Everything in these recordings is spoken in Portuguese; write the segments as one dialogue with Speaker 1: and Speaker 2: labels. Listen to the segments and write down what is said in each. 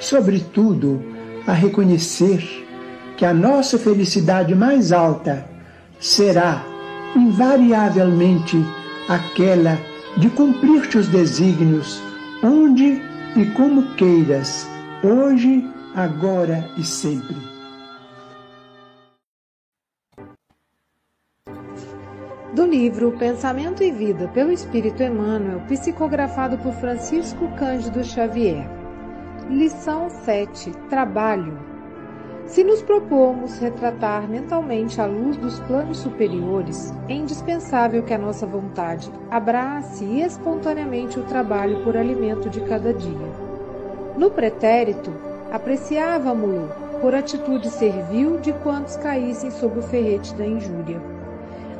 Speaker 1: sobretudo, a reconhecer que a nossa felicidade mais alta será invariavelmente aquela de cumprir teus desígnios, onde e como queiras, hoje, agora e sempre.
Speaker 2: Do livro Pensamento e Vida pelo Espírito Emmanuel, psicografado por Francisco Cândido Xavier. Lição 7: Trabalho se nos propomos retratar mentalmente a luz dos planos superiores, é indispensável que a nossa vontade abrace espontaneamente o trabalho por alimento de cada dia. No pretérito, apreciávamo-lo por atitude servil de quantos caíssem sob o ferrete da injúria.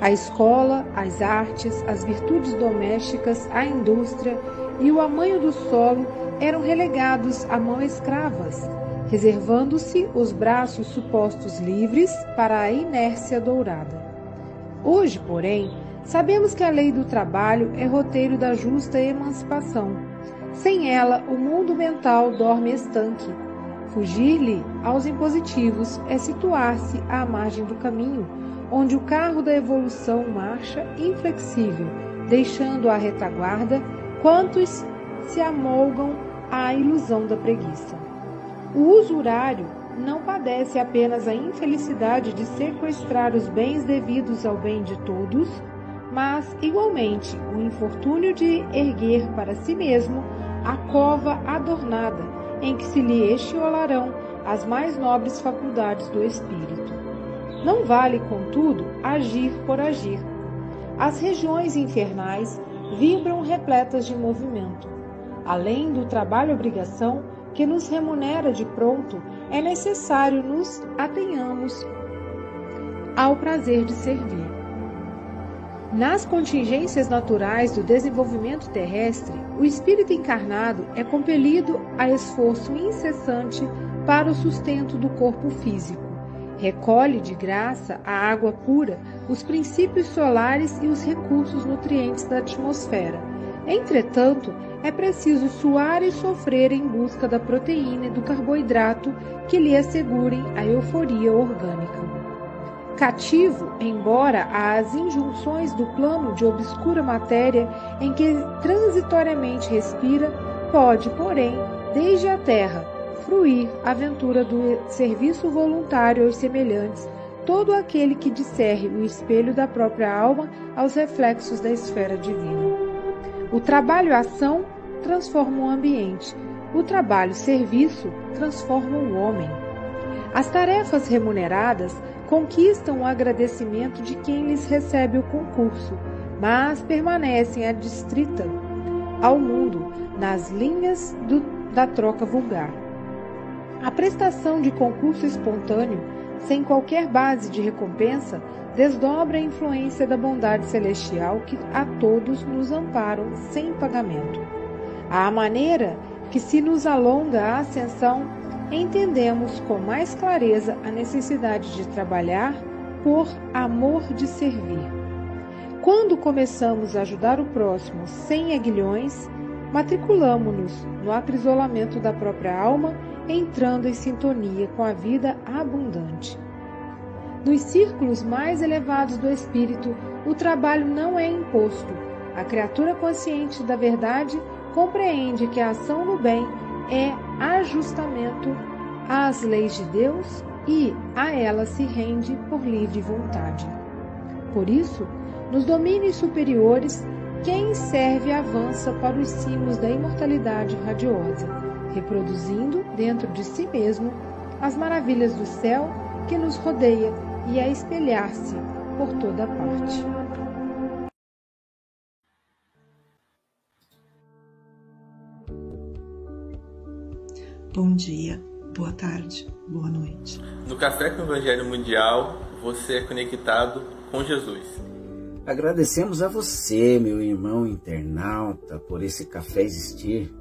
Speaker 2: A escola, as artes, as virtudes domésticas, a indústria e o amanho do solo eram relegados a mão escravas, reservando-se os braços supostos livres para a inércia dourada. Hoje, porém, sabemos que a lei do trabalho é roteiro da justa emancipação. Sem ela, o mundo mental dorme estanque. Fugir-lhe aos impositivos é situar-se à margem do caminho, onde o carro da evolução marcha inflexível, deixando à retaguarda quantos se amolgam à ilusão da preguiça. O usurário não padece apenas a infelicidade de sequestrar os bens devidos ao bem de todos, mas, igualmente, o infortúnio de erguer para si mesmo a cova adornada em que se lhe estiolarão as mais nobres faculdades do espírito. Não vale, contudo, agir por agir. As regiões infernais vibram repletas de movimento. Além do trabalho-obrigação, que nos remunera de pronto, é necessário nos atenhamos ao prazer de servir. Nas contingências naturais do desenvolvimento terrestre, o espírito encarnado é compelido a esforço incessante para o sustento do corpo físico. Recolhe de graça a água pura, os princípios solares e os recursos nutrientes da atmosfera. Entretanto, é preciso suar e sofrer em busca da proteína e do carboidrato que lhe assegurem a euforia orgânica. Cativo, embora às injunções do plano de obscura matéria em que transitoriamente respira, pode, porém, desde a terra, fruir a aventura do serviço voluntário aos semelhantes, todo aquele que disserre o espelho da própria alma aos reflexos da esfera divina. O trabalho-ação transforma o ambiente. O trabalho-serviço transforma o homem. As tarefas remuneradas conquistam o agradecimento de quem lhes recebe o concurso, mas permanecem adstrita ao mundo nas linhas do, da troca vulgar. A prestação de concurso espontâneo, sem qualquer base de recompensa, desdobra a influência da bondade celestial que a todos nos amparam sem pagamento. À maneira que se nos alonga a ascensão, entendemos com mais clareza a necessidade de trabalhar por amor de servir. Quando começamos a ajudar o próximo sem aguilhões, matriculamos-nos no acrisolamento da própria alma, entrando em sintonia com a vida abundante. Nos círculos mais elevados do espírito, o trabalho não é imposto. A criatura consciente da verdade compreende que a ação no bem é ajustamento às leis de Deus e a ela se rende por livre vontade. Por isso, nos domínios superiores, quem serve avança para os cimos da imortalidade radiosa, reproduzindo dentro de si mesmo as maravilhas do céu que nos rodeia e a espelhar-se por toda parte.
Speaker 3: Bom dia, boa tarde, boa noite.
Speaker 4: No Café com o Evangelho Mundial, você é conectado com Jesus.
Speaker 5: Agradecemos a você, meu irmão internauta, por esse café existir.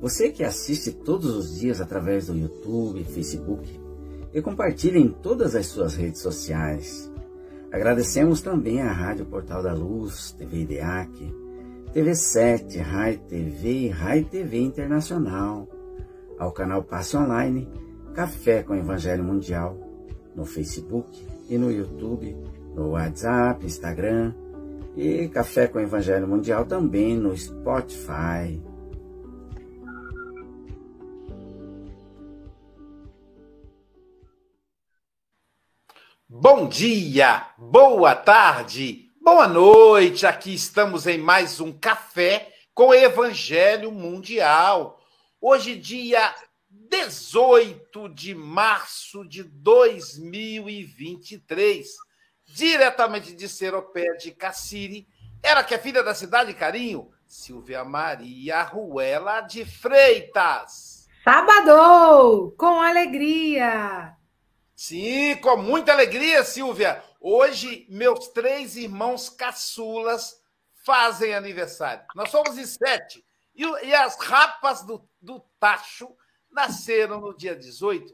Speaker 5: Você que assiste todos os dias através do YouTube, Facebook e compartilha em todas as suas redes sociais. Agradecemos também à Rádio Portal da Luz, TV IDEAC, TV7, Rai TV e Rai TV Internacional ao canal Passe Online Café com Evangelho Mundial no Facebook e no YouTube, no WhatsApp, Instagram e Café com Evangelho Mundial também no Spotify.
Speaker 6: Bom dia, boa tarde, boa noite. Aqui estamos em mais um Café com Evangelho Mundial Hoje, dia 18 de março de 2023, diretamente de Seropé de Cassiri, ela que é filha da cidade Carinho, Silvia Maria Ruela de Freitas.
Speaker 7: Sábado, com alegria.
Speaker 6: Sim, com muita alegria, Silvia. Hoje, meus três irmãos caçulas fazem aniversário. Nós somos em sete. E, e as rapas do, do tacho nasceram no dia 18.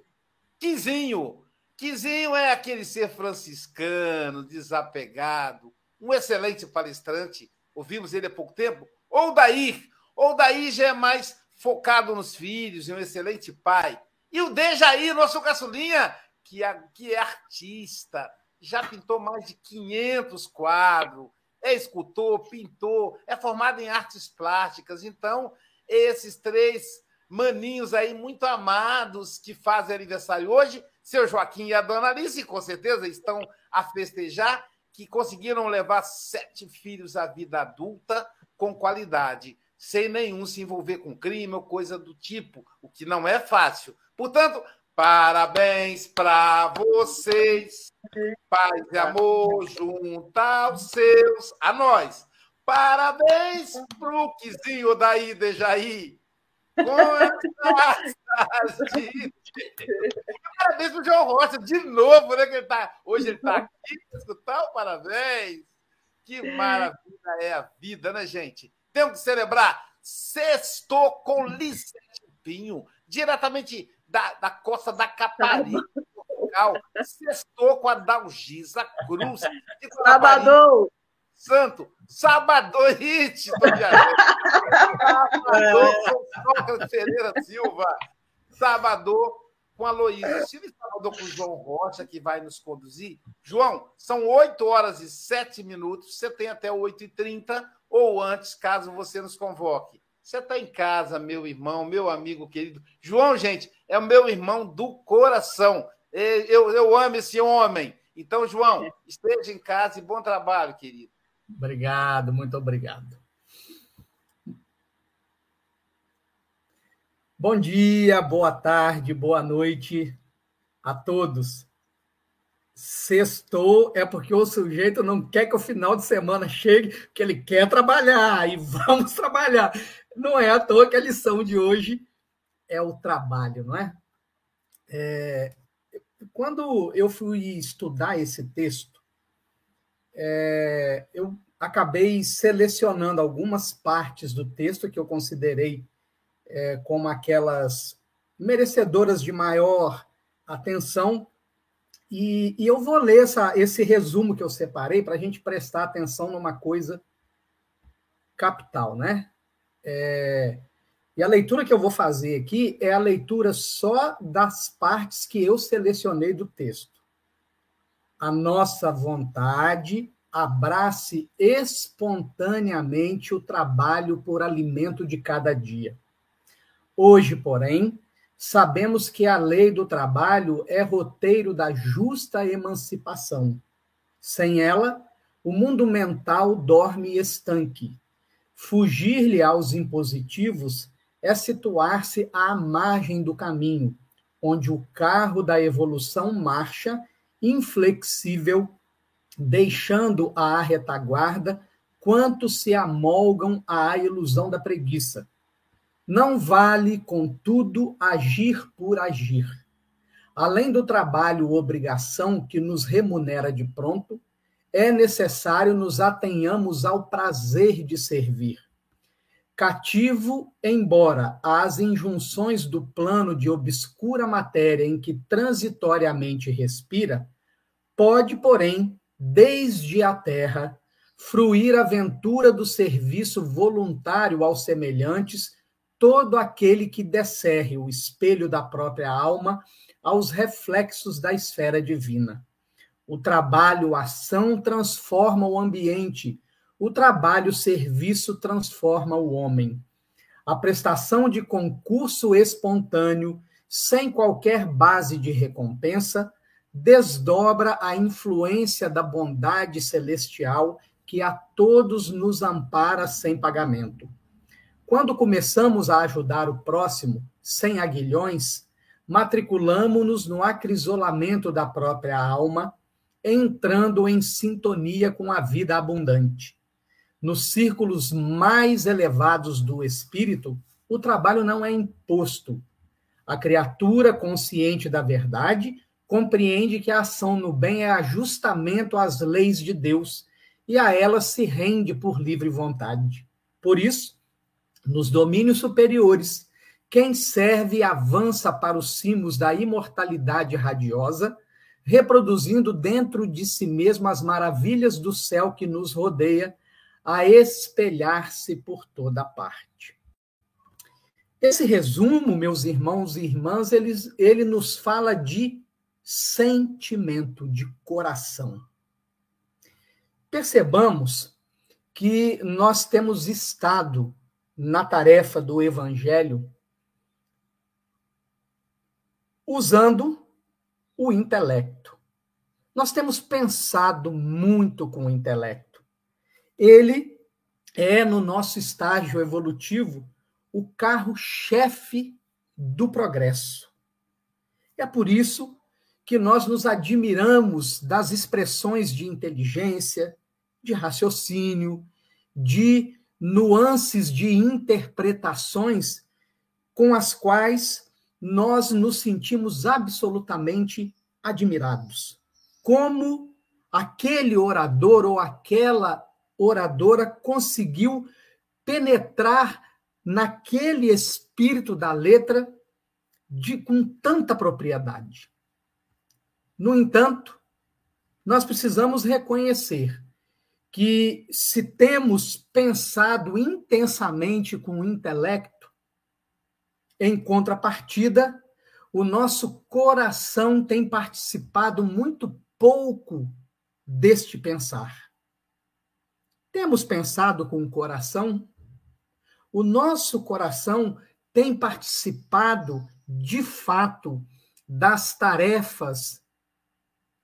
Speaker 6: Quizinho. Quizinho é aquele ser franciscano, desapegado, um excelente palestrante. Ouvimos ele há pouco tempo. Ou Daí. Ou Daí já é mais focado nos filhos, é um excelente pai. E o Dejaí, nosso caçulinha, que é, que é artista, já pintou mais de 500 quadros, é escultor, pintor, é formado em artes plásticas. Então, esses três maninhos aí muito amados que fazem aniversário hoje, seu Joaquim e a dona Alice, com certeza estão a festejar, que conseguiram levar sete filhos à vida adulta com qualidade, sem nenhum se envolver com crime ou coisa do tipo, o que não é fácil. Portanto, Parabéns para vocês, paz e amor junto aos seus, a nós. Parabéns pro Quizinho daí, Dejaí. Parabéns pro João Rocha, de novo, né? Que ele tá, hoje ele está aqui escutar o parabéns. Que maravilha é a vida, né, gente? Temos que celebrar. Sextou com Licete Pinho, diretamente da, da costa da Caparica, local, sextou com a Dalgisa Cruz.
Speaker 7: Sábado!
Speaker 6: Santo, Sabadão Hit, Sabadão com Sócrates Ferreira Silva, Sabadão com a Luísa Silva Salvador com o João Rocha, que vai nos conduzir. João, são 8 horas e 7 minutos, você tem até 8h30 ou antes, caso você nos convoque. Você está em casa, meu irmão, meu amigo querido. João, gente, é o meu irmão do coração. Eu, eu amo esse homem. Então, João, esteja em casa e bom trabalho, querido.
Speaker 8: Obrigado, muito obrigado. Bom dia, boa tarde, boa noite a todos. Sextou é porque o sujeito não quer que o final de semana chegue, porque ele quer trabalhar e vamos trabalhar. Não é à toa que a lição de hoje é o trabalho, não é? é quando eu fui estudar esse texto, é, eu acabei selecionando algumas partes do texto que eu considerei é, como aquelas merecedoras de maior atenção. E, e eu vou ler essa, esse resumo que eu separei para a gente prestar atenção numa coisa capital, né? É, e a leitura que eu vou fazer aqui é a leitura só das partes que eu selecionei do texto. A nossa vontade abrace espontaneamente o trabalho por alimento de cada dia. Hoje, porém, sabemos que a lei do trabalho é roteiro da justa emancipação. Sem ela, o mundo mental dorme estanque. Fugir-lhe aos impositivos é situar-se à margem do caminho, onde o carro da evolução marcha inflexível, deixando à retaguarda quantos se amolgam à ilusão da preguiça. Não vale, contudo, agir por agir. Além do trabalho obrigação que nos remunera de pronto, é necessário nos atenhamos ao prazer de servir Cativo, embora as injunções do plano de obscura matéria em que transitoriamente respira, pode, porém, desde a terra, fruir a ventura do serviço voluntário aos semelhantes, todo aquele que descerre o espelho da própria alma aos reflexos da esfera divina. O trabalho, ação transforma o ambiente o trabalho serviço transforma o homem. A prestação de concurso espontâneo, sem qualquer base de recompensa, desdobra a influência da bondade celestial que a todos nos ampara sem pagamento. Quando começamos a ajudar o próximo sem aguilhões, matriculamo-nos no acrisolamento da própria alma, entrando em sintonia com a vida abundante nos círculos mais elevados do espírito, o trabalho não é imposto. A criatura consciente da verdade compreende que a ação no bem é ajustamento às leis de Deus e a ela se rende por livre vontade. Por isso, nos domínios superiores, quem serve avança para os cimos da imortalidade radiosa, reproduzindo dentro de si mesmo as maravilhas do céu que nos rodeia a espelhar-se por toda parte. Esse resumo, meus irmãos e irmãs, ele, ele nos fala de sentimento, de coração. Percebamos que nós temos estado na tarefa do evangelho usando o intelecto. Nós temos pensado muito com o intelecto ele é, no nosso estágio evolutivo, o carro-chefe do progresso. É por isso que nós nos admiramos das expressões de inteligência, de raciocínio, de nuances de interpretações com as quais nós nos sentimos absolutamente admirados. Como aquele orador ou aquela oradora conseguiu penetrar naquele espírito da letra de com tanta propriedade. No entanto, nós precisamos reconhecer que se temos pensado intensamente com o intelecto, em contrapartida, o nosso coração tem participado muito pouco deste pensar. Temos pensado com o coração? O nosso coração tem participado, de fato, das tarefas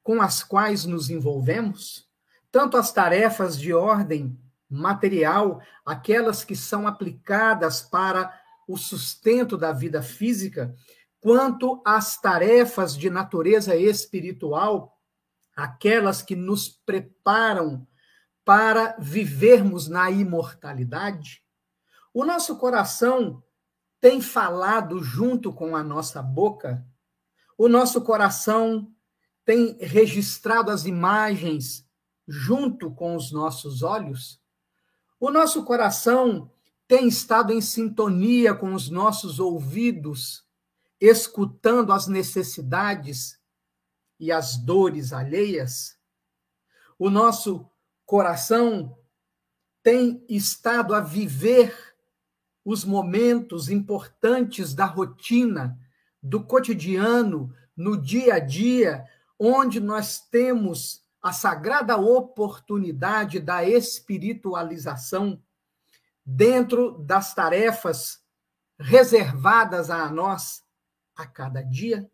Speaker 8: com as quais nos envolvemos? Tanto as tarefas de ordem material, aquelas que são aplicadas para o sustento da vida física, quanto as tarefas de natureza espiritual, aquelas que nos preparam para vivermos na imortalidade? O nosso coração tem falado junto com a nossa boca? O nosso coração tem registrado as imagens junto com os nossos olhos? O nosso coração tem estado em sintonia com os nossos ouvidos, escutando as necessidades e as dores alheias? O nosso coração tem estado a viver os momentos importantes da rotina, do cotidiano, no dia a dia, onde nós temos a sagrada oportunidade da espiritualização dentro das tarefas reservadas a nós a cada dia?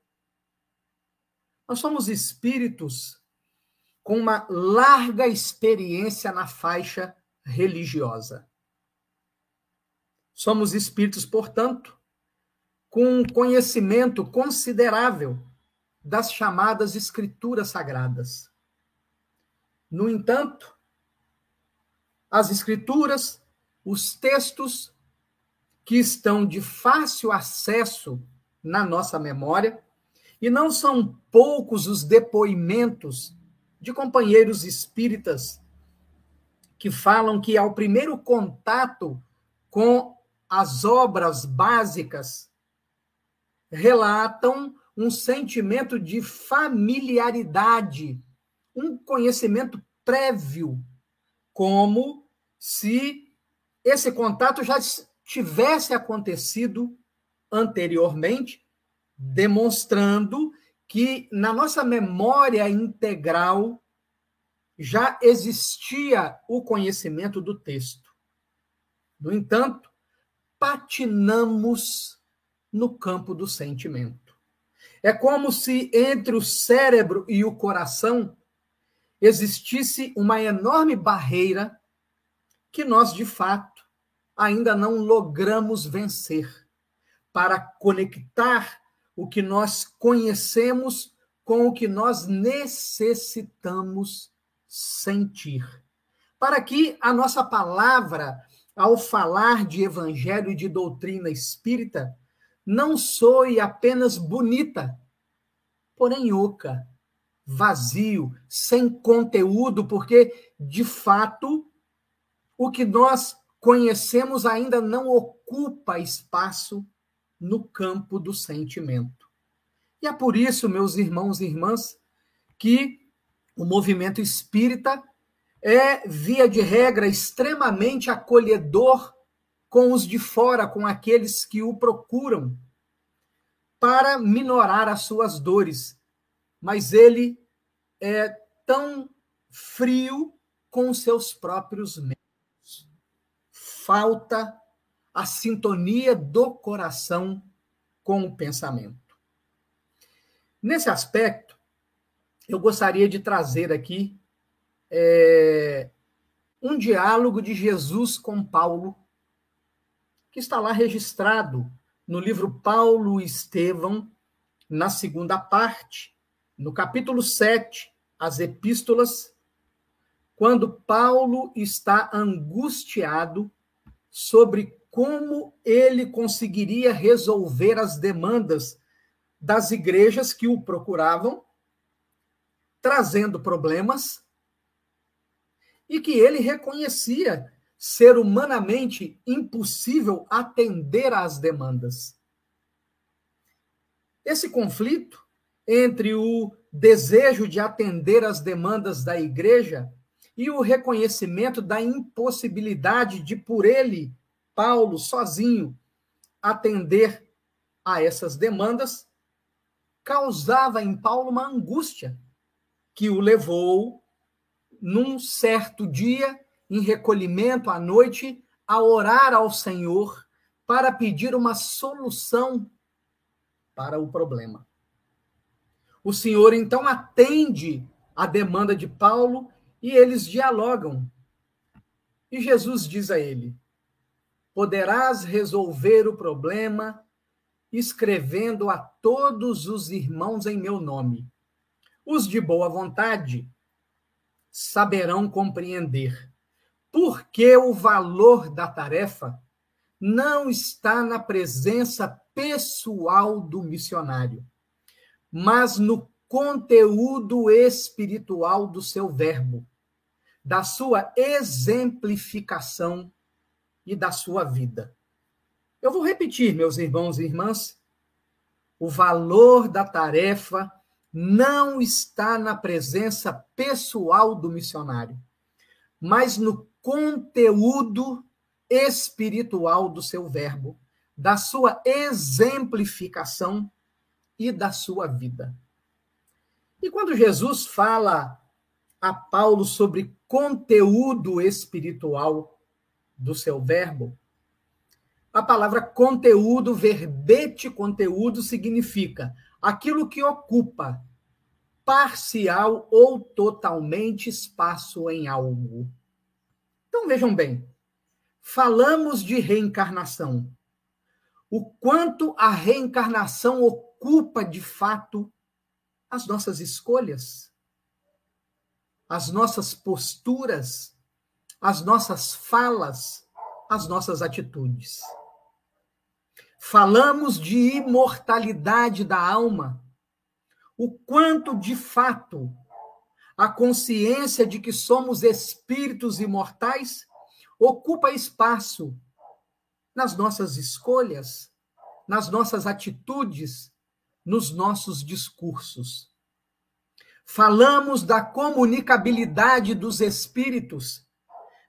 Speaker 8: Nós somos espíritos com uma larga experiência na faixa religiosa. Somos espíritos, portanto, com um conhecimento considerável das chamadas escrituras sagradas. No entanto, as escrituras, os textos que estão de fácil acesso na nossa memória, e não são poucos os depoimentos de companheiros espíritas que falam que ao primeiro contato com as obras básicas relatam um sentimento de familiaridade, um conhecimento prévio, como se esse contato já tivesse acontecido anteriormente, demonstrando que na nossa memória integral já existia o conhecimento do texto. No entanto, patinamos no campo do sentimento. É como se entre o cérebro e o coração existisse uma enorme barreira que nós, de fato, ainda não logramos vencer para conectar o que nós conhecemos com o que nós necessitamos sentir. Para que a nossa palavra, ao falar de evangelho e de doutrina espírita, não soe apenas bonita, porém oca, vazio, sem conteúdo, porque, de fato, o que nós conhecemos ainda não ocupa espaço no campo do sentimento. E é por isso, meus irmãos e irmãs, que o movimento espírita é, via de regra, extremamente acolhedor com os de fora, com aqueles que o procuram, para minorar as suas dores. Mas ele é tão frio com seus próprios membros. Falta a sintonia do coração com o pensamento. Nesse aspecto, eu gostaria de trazer aqui é, um diálogo de Jesus com Paulo, que está lá registrado no livro Paulo e Estevão, na segunda parte, no capítulo 7, as epístolas, quando Paulo está angustiado sobre como ele conseguiria resolver as demandas das igrejas que o procuravam, trazendo problemas, e que ele reconhecia ser humanamente impossível atender às demandas. Esse conflito entre o desejo de atender às demandas da igreja e o reconhecimento da impossibilidade de, por ele, Paulo, sozinho, atender a essas demandas, causava em Paulo uma angústia que o levou, num certo dia, em recolhimento à noite, a orar ao Senhor para pedir uma solução para o problema. O Senhor então atende a demanda de Paulo e eles dialogam. E Jesus diz a ele: poderás resolver o problema escrevendo a todos os irmãos em meu nome. Os de boa vontade saberão compreender porque o valor da tarefa não está na presença pessoal do missionário, mas no conteúdo espiritual do seu verbo, da sua exemplificação e da sua vida. Eu vou repetir, meus irmãos e irmãs, o valor da tarefa não está na presença pessoal do missionário, mas no conteúdo espiritual do seu verbo, da sua exemplificação e da sua vida. E quando Jesus fala a Paulo sobre conteúdo espiritual do seu verbo, a palavra conteúdo, verbete conteúdo, significa aquilo que ocupa parcial ou totalmente espaço em algo. Então vejam bem, falamos de reencarnação. O quanto a reencarnação ocupa de fato as nossas escolhas, as nossas posturas, as nossas falas, as nossas atitudes. Falamos de imortalidade da alma, o quanto de fato a consciência de que somos espíritos imortais ocupa espaço nas nossas escolhas, nas nossas atitudes, nos nossos discursos. Falamos da comunicabilidade dos espíritos,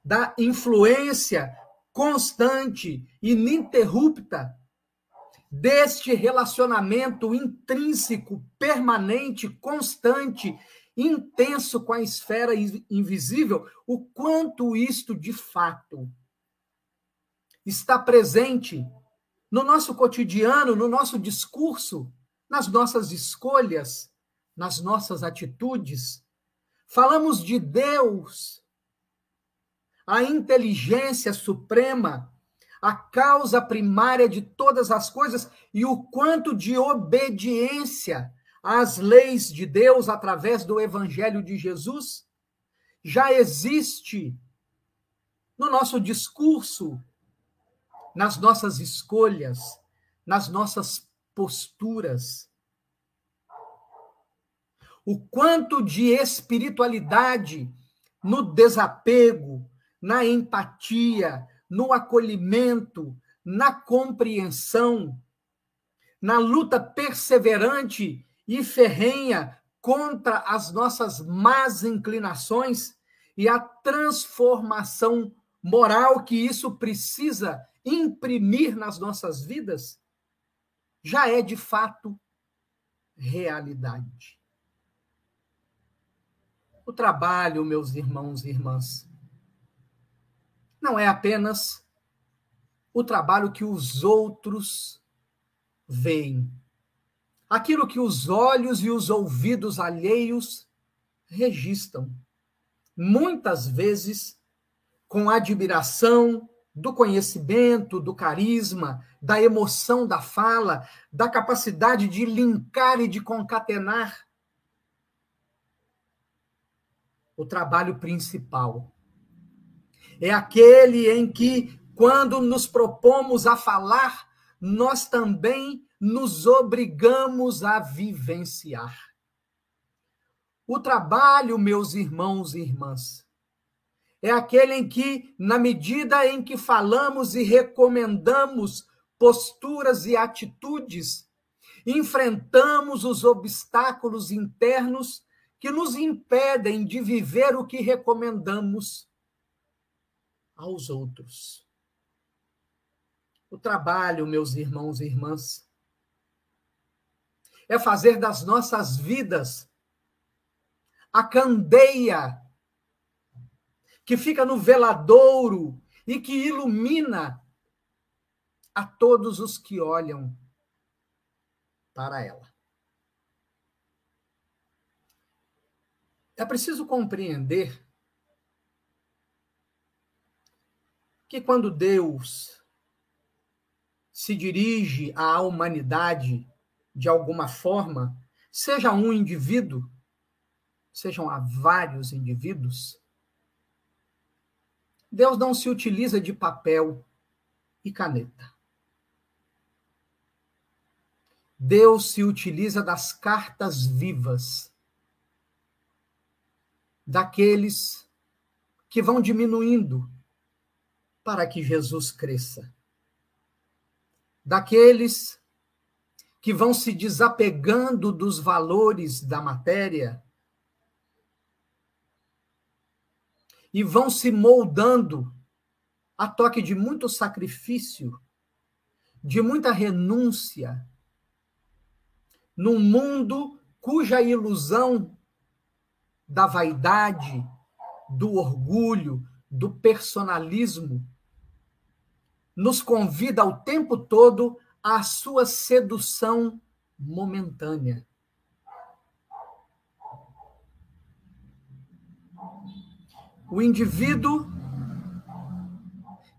Speaker 8: da influência constante, ininterrupta deste relacionamento intrínseco, permanente, constante, intenso com a esfera invisível, o quanto isto de fato está presente no nosso cotidiano, no nosso discurso, nas nossas escolhas, nas nossas atitudes. Falamos de Deus, a inteligência suprema, a causa primária de todas as coisas e o quanto de obediência às leis de Deus através do evangelho de Jesus já existe no nosso discurso, nas nossas escolhas, nas nossas posturas. O quanto de espiritualidade no desapego, na empatia, no acolhimento, na compreensão, na luta perseverante e ferrenha contra as nossas más inclinações e a transformação moral que isso precisa imprimir nas nossas vidas, já é de fato realidade. O trabalho, meus irmãos e irmãs, não é apenas o trabalho que os outros veem, aquilo que os olhos e os ouvidos alheios registram, muitas vezes com admiração do conhecimento, do carisma, da emoção da fala, da capacidade de linkar e de concatenar. O trabalho principal é aquele em que, quando nos propomos a falar, nós também nos obrigamos a vivenciar. O trabalho, meus irmãos e irmãs, é aquele em que, na medida em que falamos e recomendamos posturas e atitudes, enfrentamos os obstáculos internos que nos impedem de viver o que recomendamos aos outros. O trabalho, meus irmãos e irmãs, é fazer das nossas vidas a candeia que fica no veladouro e que ilumina a todos os que olham para ela. É preciso compreender que quando Deus se dirige à humanidade de alguma forma, seja um indivíduo, sejam há vários indivíduos, Deus não se utiliza de papel e caneta. Deus se utiliza das cartas vivas, daqueles que vão diminuindo para que Jesus cresça. Daqueles que vão se desapegando dos valores da matéria e vão se moldando a toque de muito sacrifício, de muita renúncia, num mundo cuja ilusão da vaidade, do orgulho, do personalismo nos convida o tempo todo à sua sedução momentânea. O indivíduo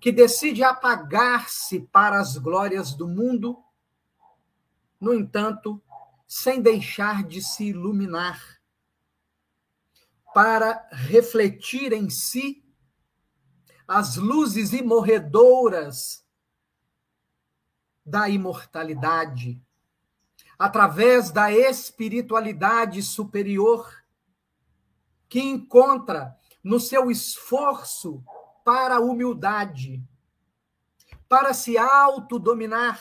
Speaker 8: que decide apagar-se para as glórias do mundo, no entanto, sem deixar de se iluminar, para refletir em si as luzes imorredoras da imortalidade, através da espiritualidade superior, que encontra no seu esforço para a humildade, para se autodominar,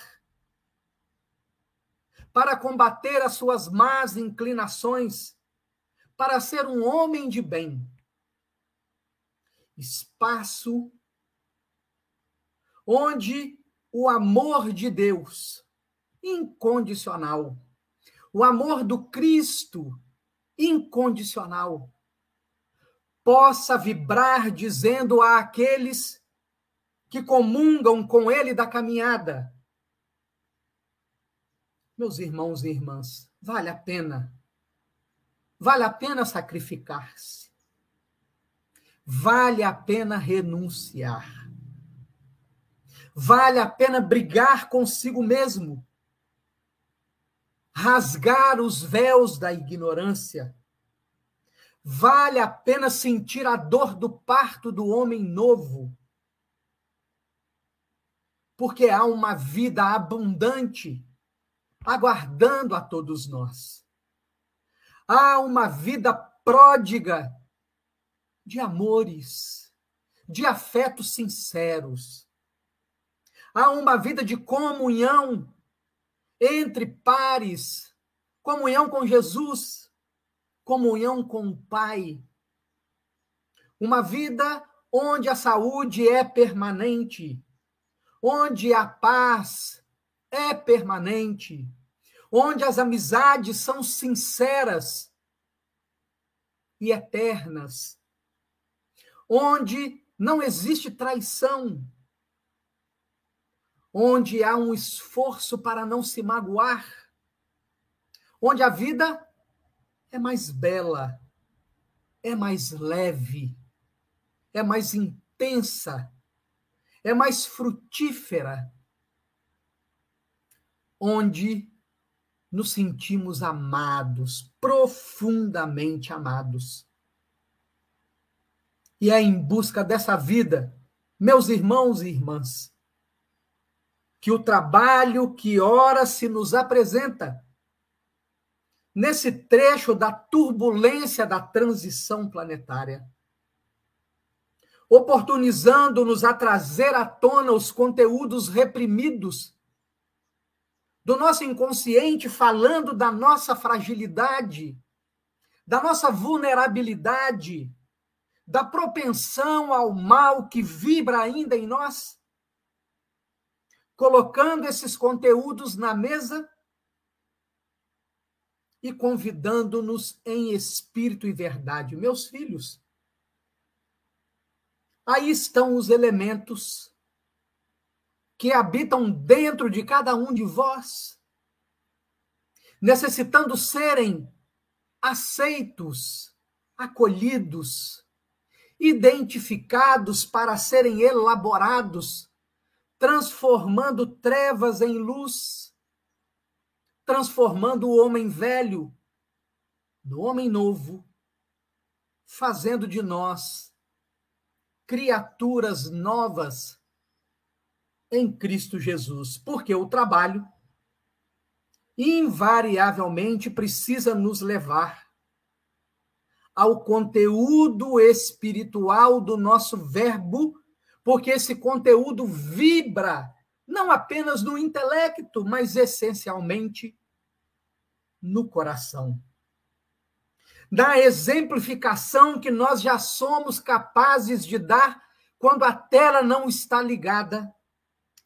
Speaker 8: para combater as suas más inclinações, para ser um homem de bem. Espaço onde o amor de Deus incondicional, o amor do Cristo incondicional, possa vibrar dizendo a aqueles que comungam com ele da caminhada: Meus irmãos e irmãs, vale a pena. Vale a pena sacrificar-se. Vale a pena renunciar. Vale a pena brigar consigo mesmo. Rasgar os véus da ignorância Vale a pena sentir a dor do parto do homem novo. Porque há uma vida abundante aguardando a todos nós. Há uma vida pródiga de amores, de afetos sinceros. Há uma vida de comunhão entre pares, comunhão com Jesus comunhão com o Pai. Uma vida onde a saúde é permanente, onde a paz é permanente, onde as amizades são sinceras e eternas, onde não existe traição, onde há um esforço para não se magoar, onde a vida é mais bela, é mais leve, é mais intensa, é mais frutífera, onde nos sentimos amados, profundamente amados. E é em busca dessa vida, meus irmãos e irmãs, que o trabalho que ora se nos apresenta. Nesse trecho da turbulência da transição planetária, oportunizando-nos a trazer à tona os conteúdos reprimidos do nosso inconsciente, falando da nossa fragilidade, da nossa vulnerabilidade, da propensão ao mal que vibra ainda em nós, colocando esses conteúdos na mesa e convidando-nos em espírito e verdade. Meus filhos, aí estão os elementos que habitam dentro de cada um de vós, necessitando serem aceitos, acolhidos, identificados para serem elaborados, transformando trevas em luz transformando o homem velho no homem novo, fazendo de nós criaturas novas em Cristo Jesus. Porque o trabalho invariavelmente precisa nos levar ao conteúdo espiritual do nosso verbo, porque esse conteúdo vibra não apenas no intelecto, mas essencialmente no coração. Da exemplificação que nós já somos capazes de dar quando a tela não está ligada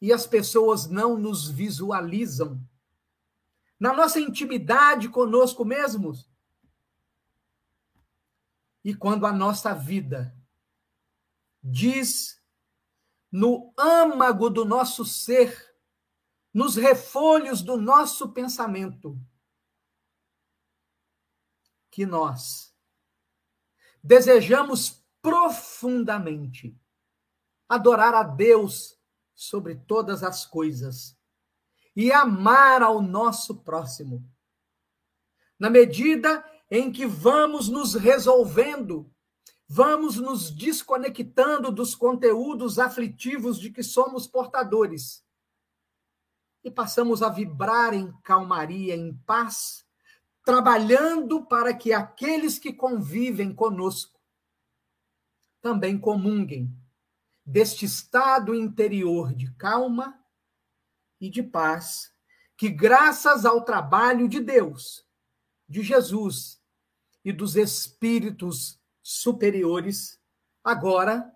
Speaker 8: e as pessoas não nos visualizam. Na nossa intimidade conosco mesmos. E quando a nossa vida diz no âmago do nosso ser, nos refolhos do nosso pensamento, que nós desejamos profundamente adorar a Deus sobre todas as coisas e amar ao nosso próximo. Na medida em que vamos nos resolvendo, vamos nos desconectando dos conteúdos aflitivos de que somos portadores. E passamos a vibrar em calmaria, em paz, trabalhando para que aqueles que convivem conosco também comunguem deste estado interior de calma e de paz, que graças ao trabalho de Deus, de Jesus e dos espíritos superiores, agora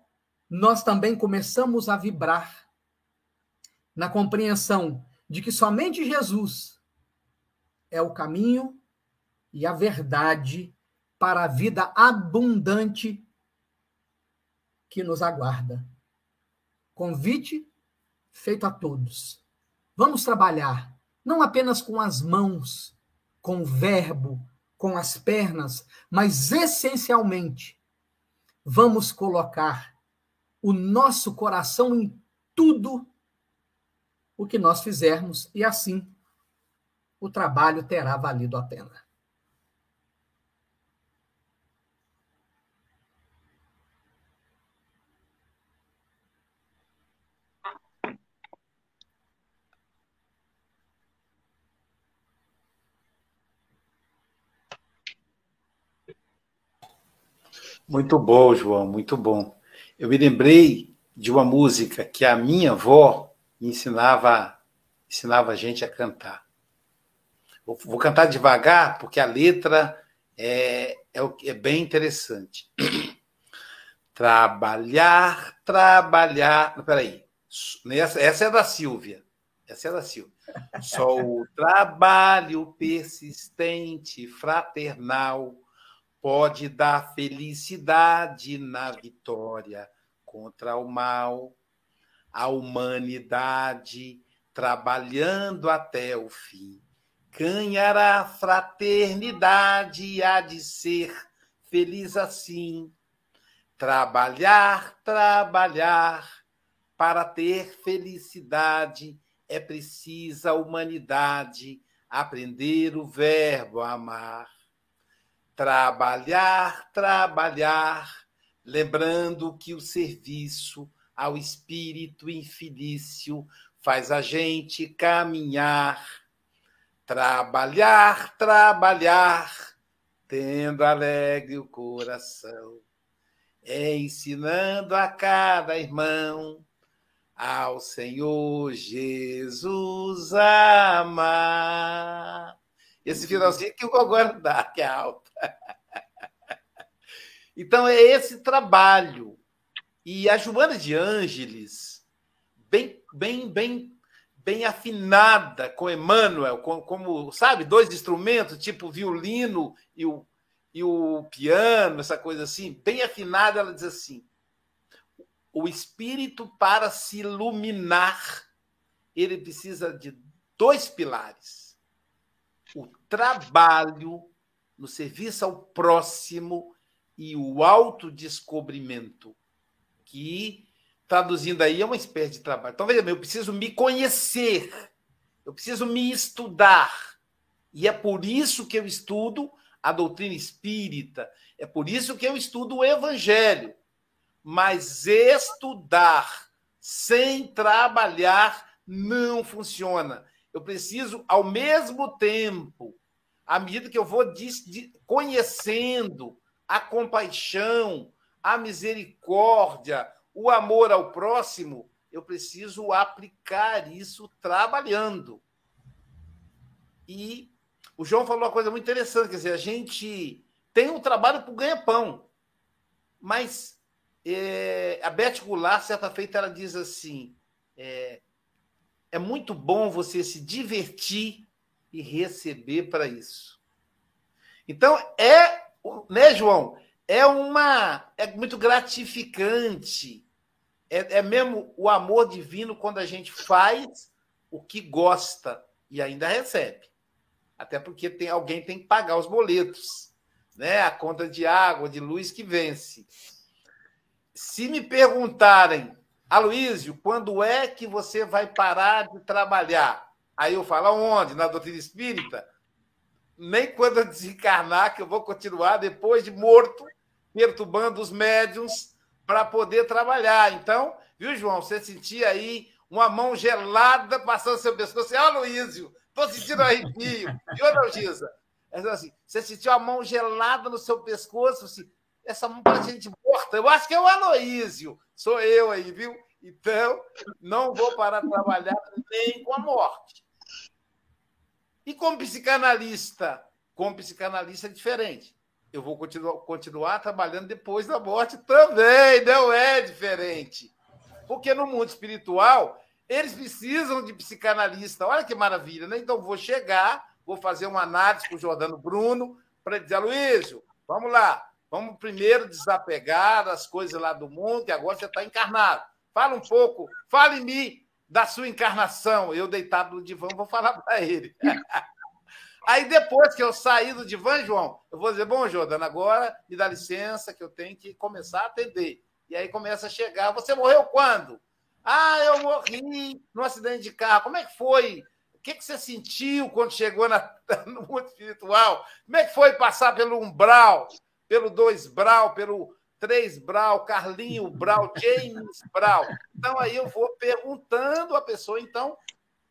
Speaker 8: nós também começamos a vibrar na compreensão de que somente Jesus é o caminho e a verdade para a vida abundante que nos aguarda. Convite feito a todos. Vamos trabalhar, não apenas com as mãos, com o verbo, com as pernas, mas essencialmente, vamos colocar o nosso coração em tudo o que nós fizermos, e assim o trabalho terá valido a pena.
Speaker 6: Muito bom, João, muito bom. Eu me lembrei de uma música que a minha avó ensinava, ensinava a gente a cantar. Vou, vou cantar devagar, porque a letra é, é, é bem interessante. Trabalhar, trabalhar. Peraí. Essa, essa é da Silvia. Essa é da Silvia. Só o trabalho persistente, fraternal, pode dar felicidade na vitória contra o mal. A humanidade, trabalhando até o fim, ganhará fraternidade e há de ser feliz assim. Trabalhar, trabalhar, para ter felicidade é precisa a humanidade aprender o verbo amar Trabalhar, trabalhar, lembrando que o serviço ao espírito infelício faz a gente caminhar. Trabalhar, trabalhar, tendo alegre o coração, ensinando a cada irmão ao Senhor Jesus amar. Esse finalzinho que eu vou guardar, que é alto. Então é esse trabalho. E a Joana de Ângeles, bem, bem, bem, bem afinada com Emmanuel, como, como sabe, dois instrumentos, tipo o violino e o, e o piano, essa coisa assim, bem afinada, ela diz assim: o espírito para se iluminar, ele precisa de dois pilares: o trabalho no serviço ao próximo e o autodescobrimento, que, traduzindo aí, é uma espécie de trabalho. Então, veja bem, eu preciso me conhecer, eu preciso me estudar. E é por isso que eu estudo a doutrina espírita, é por isso que eu estudo o evangelho. Mas estudar sem trabalhar não funciona. Eu preciso, ao mesmo tempo, à medida que eu vou conhecendo a compaixão, a misericórdia, o amor ao próximo, eu preciso aplicar isso trabalhando. E o João falou uma coisa muito interessante, quer dizer, a gente tem um trabalho para ganha-pão, mas é, a Beth Goulart, certa feita, ela diz assim: é, é muito bom você se divertir e receber para isso. Então, é, né, João? É uma. É muito gratificante. É, é mesmo o amor divino quando a gente faz o que gosta e ainda recebe. Até porque tem alguém tem que pagar os boletos, né? A conta de água, de luz que vence. Se me perguntarem, Aloísio, quando é que você vai parar de trabalhar? Aí eu falo, onde? Na doutrina espírita? Nem quando eu desencarnar, que eu vou continuar depois de morto, perturbando os médiums para poder trabalhar. Então, viu, João? Você sentia aí uma mão gelada passando seu pescoço. Você, ó, Luísio, estou sentindo arrepio. Viu, não, Gisa? É assim, você sentiu a mão gelada no seu pescoço, assim, essa mão parece gente morta. Eu acho que é o Aloísio. Sou eu aí, viu? Então, não vou parar de trabalhar nem com a morte. E como psicanalista? Como psicanalista é diferente. Eu vou continuar, continuar trabalhando depois da morte também, não é diferente. Porque no mundo espiritual, eles precisam de psicanalista. Olha que maravilha, né? Então, vou chegar, vou fazer uma análise com o Jordano Bruno para dizer, Luísio, vamos lá, Vamos primeiro desapegar das coisas lá do mundo, que agora você está encarnado. Fala um pouco, fale-me da sua encarnação. Eu, deitado no divã, vou falar para ele. Aí depois que eu sair do divã, João, eu vou dizer, bom, Jordana, agora me dá licença que eu tenho que começar a atender. E aí começa a chegar, você morreu quando? Ah, eu morri num acidente de carro. Como é que foi? O que, que você sentiu quando chegou na, no mundo espiritual? Como é que foi passar pelo umbral? pelo 2 Brau, pelo 3 Brau, Carlinho Brau, James Brau. Então, aí eu vou perguntando à pessoa, então,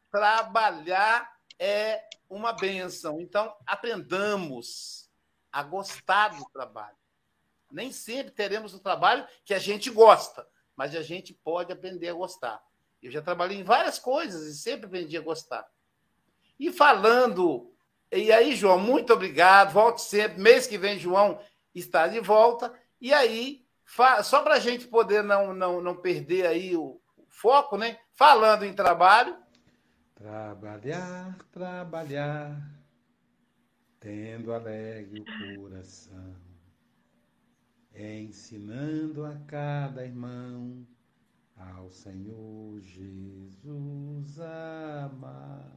Speaker 6: trabalhar é uma benção. Então, aprendamos a gostar do trabalho. Nem sempre teremos o trabalho que a gente gosta, mas a gente pode aprender a gostar. Eu já trabalhei em várias coisas e sempre aprendi a gostar. E falando, e aí, João, muito obrigado. Volte sempre. Mês que vem, João, está de volta. E aí, só para a gente poder não, não, não perder aí o foco, né? Falando em trabalho.
Speaker 9: Trabalhar, trabalhar, tendo alegre o coração, ensinando a cada irmão ao Senhor Jesus amar.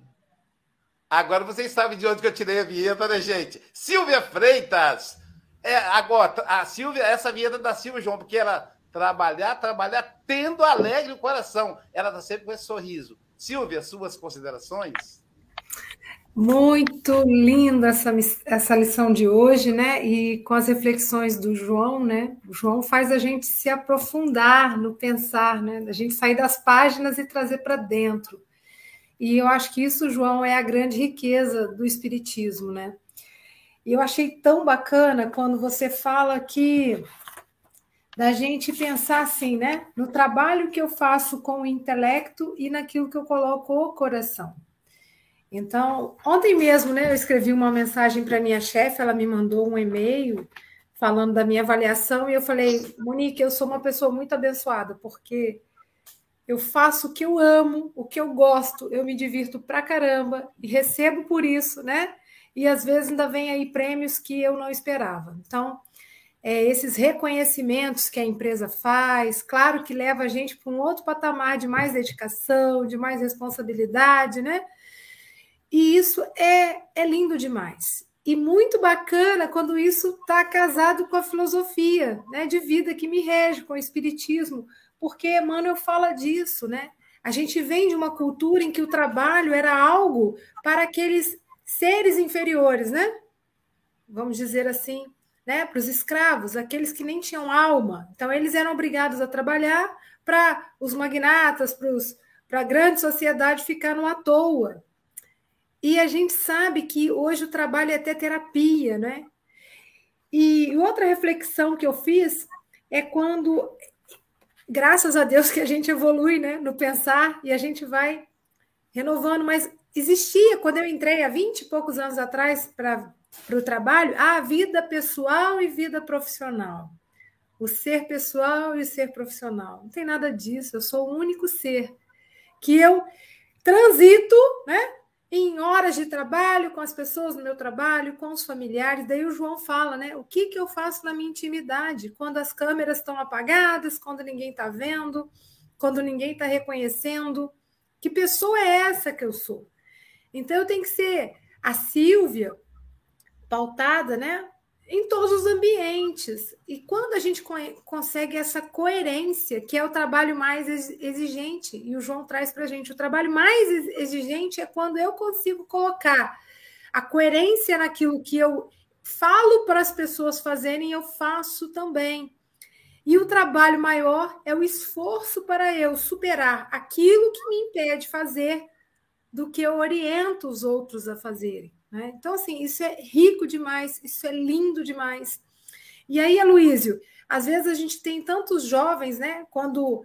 Speaker 6: Agora vocês sabem de onde que eu tirei a vinheta, né, gente? Silvia Freitas, é, agora, a Silvia, essa vinheta da Silvia, João, porque ela trabalhar, trabalhar tendo alegre o coração. Ela está sempre com esse sorriso. Silvia, suas considerações?
Speaker 2: Muito linda essa, essa lição de hoje, né? E com as reflexões do João, né? O João faz a gente se aprofundar no pensar, né? A gente sair das páginas e trazer para dentro. E eu acho que isso, João, é a grande riqueza do Espiritismo, né? E eu achei tão bacana quando você fala que da gente pensar assim, né? No trabalho que eu faço com o intelecto e naquilo que eu coloco o coração. Então, ontem mesmo, né, eu escrevi uma mensagem para minha chefe, ela me mandou um e-mail falando da minha avaliação e eu falei, Monique, eu sou uma pessoa muito abençoada, porque eu faço o que eu amo, o que eu gosto, eu me divirto pra caramba e recebo por isso, né? E às vezes ainda vem aí prêmios que eu não esperava. Então, é, esses reconhecimentos que a empresa faz, claro que leva a gente para um outro patamar de mais dedicação, de mais responsabilidade, né? E isso é, é lindo demais. E muito bacana quando isso está casado com a filosofia né, de vida que me rege, com o espiritismo, porque Emmanuel fala disso, né? A gente vem de uma cultura em que o trabalho era algo para aqueles seres inferiores, né? Vamos dizer assim, né? Para os escravos, aqueles que nem tinham alma. Então, eles eram obrigados a trabalhar para os magnatas, para a grande sociedade ficar à toa. E a gente sabe que hoje o trabalho é até terapia, né? E outra reflexão que eu fiz é quando graças a Deus que a gente evolui né, no pensar e a gente vai renovando, mas existia, quando eu entrei há 20 e poucos anos atrás para o trabalho, a vida pessoal e vida profissional. O ser pessoal e o ser profissional. Não tem nada disso, eu sou o único ser que eu transito, né? Em horas de trabalho, com as pessoas no meu trabalho, com os familiares. Daí o João fala, né? O que, que eu faço na minha intimidade? Quando as câmeras estão apagadas, quando ninguém está vendo, quando ninguém está reconhecendo. Que pessoa é essa que eu sou? Então tenho que ser a Silvia, pautada, né? Em todos os ambientes. E quando a gente consegue essa coerência, que é o trabalho mais exigente, e o João traz para a gente, o trabalho mais exigente é quando eu consigo colocar a coerência naquilo que eu falo para as pessoas fazerem, eu faço também. E o trabalho maior é o esforço para eu superar aquilo que me impede de fazer do que eu oriento os outros a fazerem. Né? Então, assim, isso é rico demais, isso é lindo demais. E aí, Aloísio, às vezes a gente tem tantos jovens, né? Quando.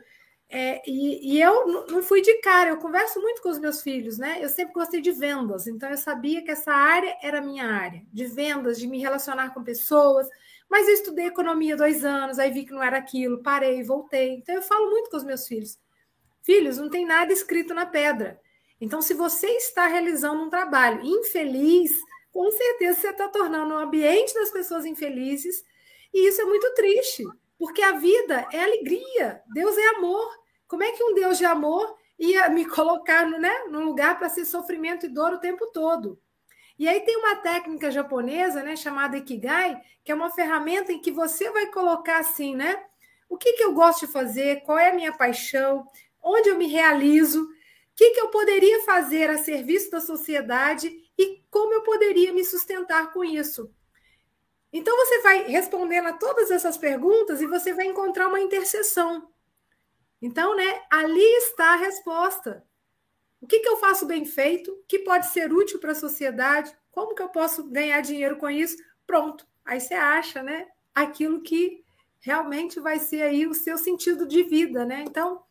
Speaker 2: É, e, e, eu não fui de cara, eu converso muito com os meus filhos, né? Eu sempre gostei de vendas, então eu sabia que essa área era minha área, de vendas, de me relacionar com pessoas. Mas eu estudei economia dois anos, aí vi que não era aquilo, parei, voltei. Então eu falo muito com os meus filhos. Filhos, não tem nada escrito na pedra. Então, se você está realizando um trabalho infeliz, com certeza você está tornando o ambiente das pessoas infelizes, e isso é muito triste, porque a vida é alegria, Deus é amor. Como é que um Deus de amor ia me colocar no, né, num lugar para ser sofrimento e dor o tempo todo? E aí tem uma técnica japonesa, né, chamada Ikigai, que é uma ferramenta em que você vai colocar assim, né? O que, que eu gosto de fazer? Qual é a minha paixão? Onde eu me realizo? Que, que eu poderia fazer a serviço da sociedade e como eu poderia me sustentar com isso. Então você vai respondendo a todas essas perguntas e você vai encontrar uma interseção. Então, né, ali está a resposta. O que, que eu faço bem feito? Que pode ser útil para a sociedade? Como que eu posso ganhar dinheiro com isso? Pronto. Aí você acha, né, aquilo que realmente vai ser aí o seu sentido de vida, né? Então,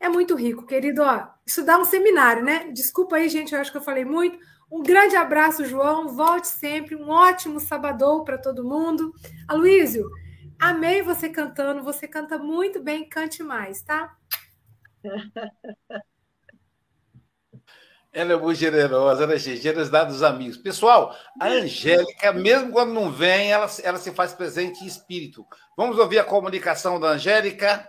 Speaker 2: é muito rico, querido. Ó, isso dá um seminário, né? Desculpa aí, gente, eu acho que eu falei muito. Um grande abraço, João. Volte sempre. Um ótimo sabadão para todo mundo. Aloísio, amei você cantando. Você canta muito bem. Cante mais, tá?
Speaker 6: Ela é muito generosa, né, gente? Generosidade dos amigos. Pessoal, a Angélica, mesmo quando não vem, ela, ela se faz presente em espírito. Vamos ouvir a comunicação da Angélica.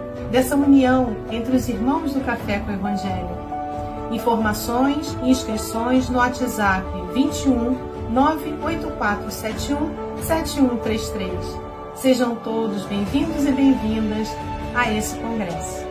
Speaker 10: dessa união entre os irmãos do Café com o Evangelho. Informações e inscrições no WhatsApp 21 98471 7133. Sejam todos bem-vindos e bem-vindas a esse congresso.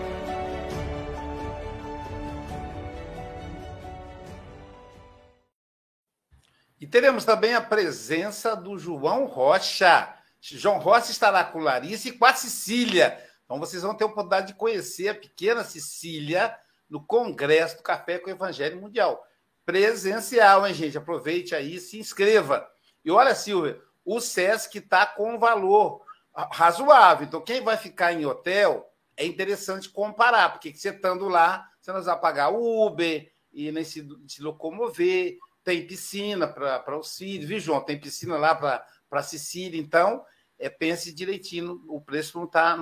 Speaker 6: E teremos também a presença do João Rocha. João Rocha estará com Larissa e com a Cecília então vocês vão ter a oportunidade de conhecer a pequena Sicília no Congresso do Café com o Evangelho Mundial. Presencial, hein, gente? Aproveite aí, se inscreva. E olha, Silvia, o SESC está com um valor razoável. Então, quem vai ficar em hotel é interessante comparar, porque você estando lá, você não vai pagar Uber e nem se, se locomover. Tem piscina para filhos, viu, João? Tem piscina lá para Sicília. Então, é, pense direitinho, o preço não está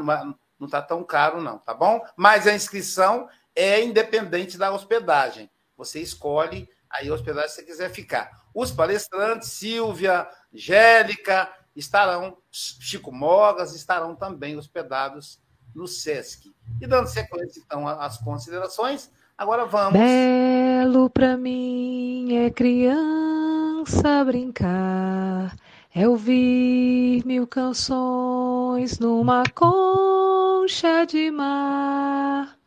Speaker 6: não está tão caro, não, tá bom? Mas a inscrição é independente da hospedagem. Você escolhe aí a hospedagem que você quiser ficar. Os palestrantes, Silvia, Angélica, estarão, Chico Mogas, estarão também hospedados no SESC. E dando sequência, então, às considerações, agora vamos.
Speaker 11: Belo para mim é criança brincar, é ouvir mil canções numa conta concha de mar.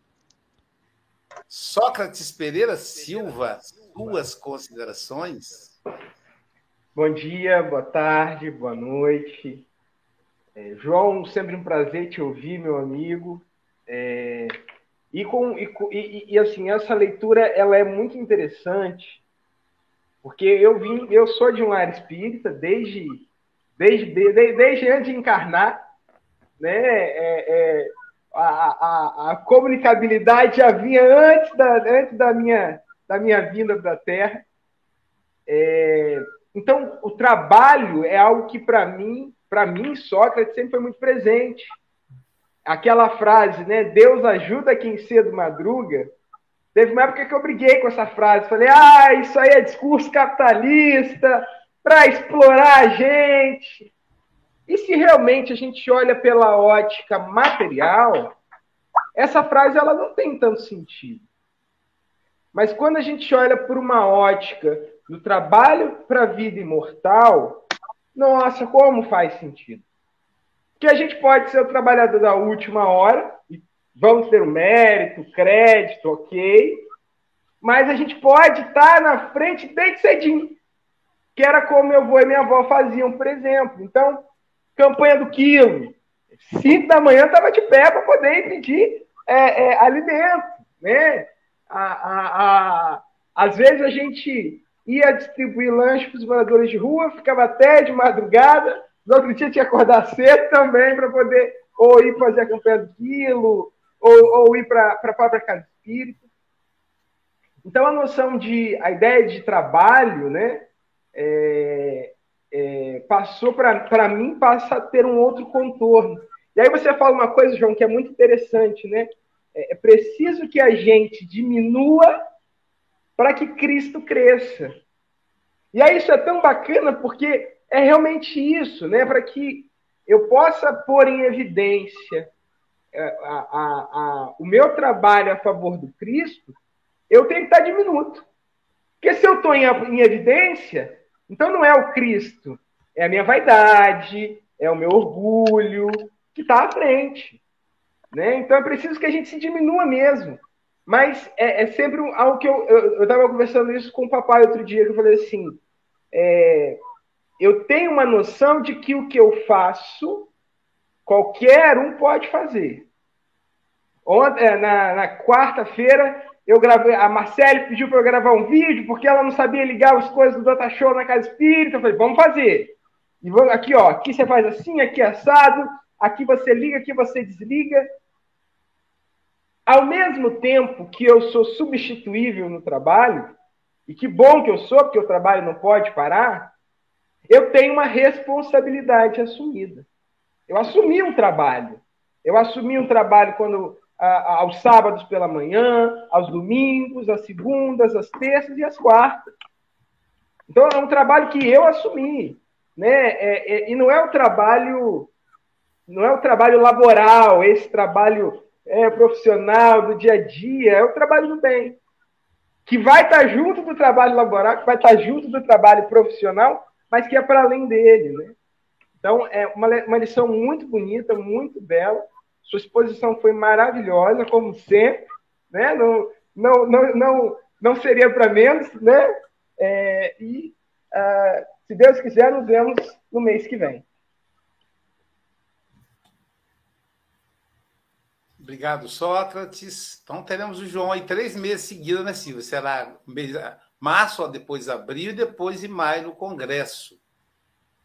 Speaker 6: Sócrates Pereira Silva, suas considerações?
Speaker 12: Bom dia, boa tarde, boa noite. É, João, sempre um prazer te ouvir, meu amigo. É, e, com, e, e, e, assim, essa leitura ela é muito interessante, porque eu vim, eu sou de um lar espírita desde, desde, desde, desde antes de encarnar, né? É, é, a, a, a, comunicabilidade já vinha antes da, antes da, minha, da minha vinda da Terra. É, então, o trabalho é algo que, para mim, para mim, Sócrates sempre foi muito presente aquela frase, né? Deus ajuda quem cedo madruga. Teve uma época que eu briguei com essa frase. Falei, ah, isso aí é discurso capitalista para explorar a gente. E se realmente a gente olha pela ótica material, essa frase ela não tem tanto sentido. Mas quando a gente olha por uma ótica do trabalho para a vida imortal, nossa, como faz sentido que a gente pode ser o trabalhador da última hora, e vamos ter o mérito, crédito, ok, mas a gente pode estar na frente desde cedinho, que era como meu avô e minha avó faziam, por exemplo. Então, campanha do quilo, cinco da manhã estava de pé para poder pedir é, é, alimento, né? A, a, a, às vezes a gente ia distribuir lanche para os moradores de rua, ficava até de madrugada, no outro dia tinha que acordar cedo também para poder ou ir fazer a campanha do quilo, ou, ou ir para a própria casa espírita. Então, a noção de. a ideia de trabalho, né? É, é, passou para mim, passa a ter um outro contorno. E aí você fala uma coisa, João, que é muito interessante, né? É, é preciso que a gente diminua para que Cristo cresça. E aí isso é tão bacana porque é realmente isso, né? Para que eu possa pôr em evidência é, a, a, a, o meu trabalho a favor do Cristo, eu tenho que estar diminuto. Porque se eu estou em, em evidência, então não é o Cristo, é a minha vaidade, é o meu orgulho que está à frente. Né? Então é preciso que a gente se diminua mesmo. Mas é, é sempre algo que eu estava conversando isso com o papai outro dia, que eu falei assim: é, eu tenho uma noção de que o que eu faço, qualquer um pode fazer. Ontem, é, na, na quarta-feira, eu gravei, a Marcele pediu para eu gravar um vídeo, porque ela não sabia ligar as coisas do Data Show na casa espírita. Eu falei, vamos fazer. E vamos, aqui, ó, aqui você faz assim, aqui assado, aqui você liga, aqui você desliga. Ao mesmo tempo que eu sou substituível no trabalho, e que bom que eu sou, porque o trabalho não pode parar, eu tenho uma responsabilidade assumida. Eu assumi um trabalho. Eu assumi um trabalho quando aos sábados pela manhã, aos domingos, às segundas, às terças e às quartas. Então é um trabalho que eu assumi, né? É, é, e não é o trabalho, não é o trabalho laboral, esse trabalho é, profissional do dia a dia, é o trabalho do bem, que vai estar junto do trabalho laboral, que vai estar junto do trabalho profissional, mas que é para além dele, né? Então, é uma, uma lição muito bonita, muito bela. Sua exposição foi maravilhosa, como sempre, né? Não, não, não, não, não seria para menos, né? É, e, uh, se Deus quiser, nos vemos no mês que vem.
Speaker 6: Obrigado, Sócrates. Então teremos o João aí três meses seguidos, né, Silvia? Será março, depois abril e depois em maio no Congresso.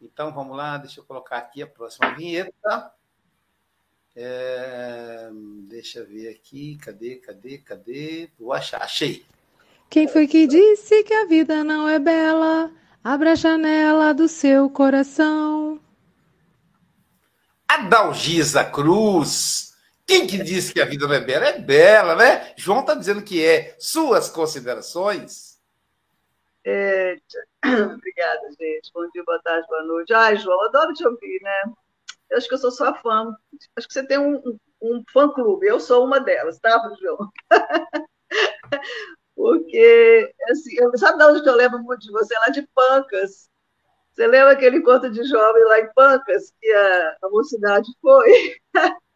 Speaker 6: Então vamos lá, deixa eu colocar aqui a próxima vinheta. É, deixa eu ver aqui, cadê, cadê, cadê? Vou achar, achei.
Speaker 11: Quem foi que disse que a vida não é bela? Abra a janela do seu coração.
Speaker 6: Adalgisa Cruz. Quem que disse que a vida não é bela? É bela, né? João está dizendo que é. Suas considerações?
Speaker 7: É... Obrigada, gente. Bom dia, boa tarde, boa noite. Ai, João, adoro te ouvir, né? Eu acho que eu sou sua fã. Acho que você tem um, um fã-clube. Eu sou uma delas, tá, João? Porque, assim, eu, sabe de onde eu lembro muito de você? Lá de Pancas. Você lembra aquele encontro de jovem lá em Pancas, que a, a mocidade foi?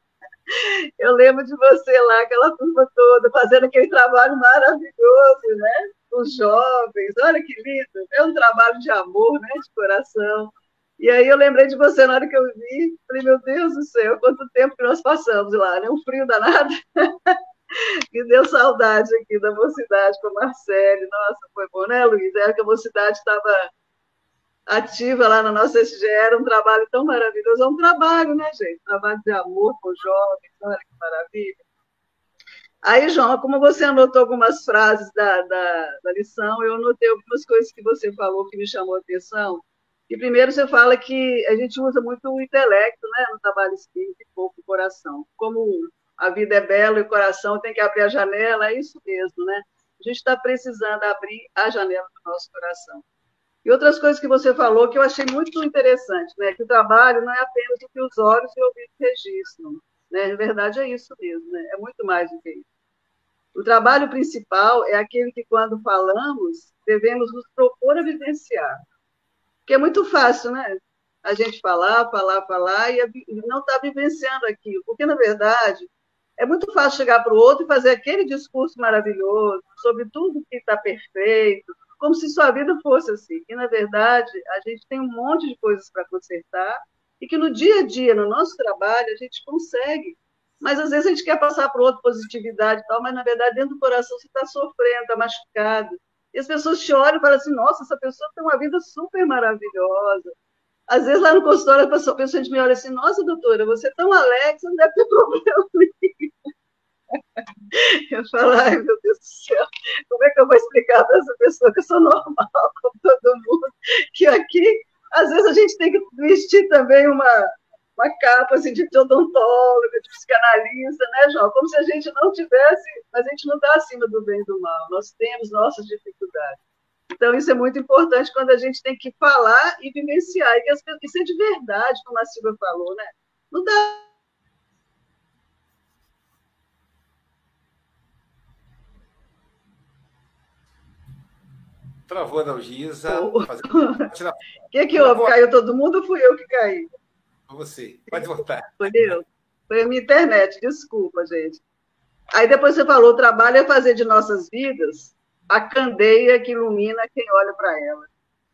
Speaker 7: Eu lembro de você lá, aquela turma toda, fazendo aquele trabalho maravilhoso, né? Com os jovens, olha que lindo. É um trabalho de amor, né? De coração. E aí eu lembrei de você na hora que eu vi, falei, meu Deus do céu, quanto tempo que nós passamos lá, né? Um frio danado. e deu saudade aqui da mocidade com a Marcele. Nossa, foi bom, né, Luiz? Era que a mocidade estava ativa lá na nossa SG, era um trabalho tão maravilhoso. É um trabalho, né, gente? Trabalho de amor com jovens, olha que maravilha. Aí, João, como você anotou algumas frases da, da, da lição, eu anotei algumas coisas que você falou que me chamou a atenção. E primeiro você fala que a gente usa muito o intelecto né, no trabalho espírita e pouco o coração. Como a vida é bela e o coração tem que abrir a janela, é isso mesmo, né? A gente está precisando abrir a janela do nosso coração. E outras coisas que você falou que eu achei muito interessante, né? Que o trabalho não é apenas o que os olhos e ouvidos registram. Né? Na verdade, é isso mesmo, né? É muito mais do que isso. O trabalho principal é aquele que, quando falamos, devemos nos propor a vivenciar. Porque é muito fácil, né? A gente falar, falar, falar e não estar tá vivenciando aquilo. Porque, na verdade, é muito fácil chegar para o outro e fazer aquele discurso maravilhoso sobre tudo que está perfeito, como se sua vida fosse assim. E, na verdade, a gente tem um monte de coisas para consertar e que no dia a dia, no nosso trabalho, a gente consegue. Mas, às vezes, a gente quer passar para o outro positividade e tal, mas, na verdade, dentro do coração você está sofrendo, está machucado. E as pessoas te olham e falam assim, nossa, essa pessoa tem uma vida super maravilhosa. Às vezes, lá no consultório, a pessoa, a pessoa me olha assim, nossa, doutora, você é tão alegre, você não deve ter problema. Eu falo, ai meu Deus do céu, como é que eu vou explicar para essa pessoa que eu sou normal, como todo mundo, que aqui, às vezes, a gente tem que vestir também uma, uma capa assim, de odontóloga, de psicanalista, né, João? Como se a gente não tivesse, a gente não está acima do bem e do mal, nós temos nossas dificuldades. Então, isso é muito importante quando a gente tem que falar e vivenciar, e as, isso é de verdade, como a Silvia falou, né? Não dá
Speaker 6: Travou a Dalgisa.
Speaker 7: O que, que houve? Caiu todo mundo ou fui eu que caí?
Speaker 6: Foi você. Pode voltar.
Speaker 7: Foi eu. Foi a minha internet, desculpa, gente. Aí depois você falou: o trabalho é fazer de nossas vidas a candeia que ilumina quem olha para ela.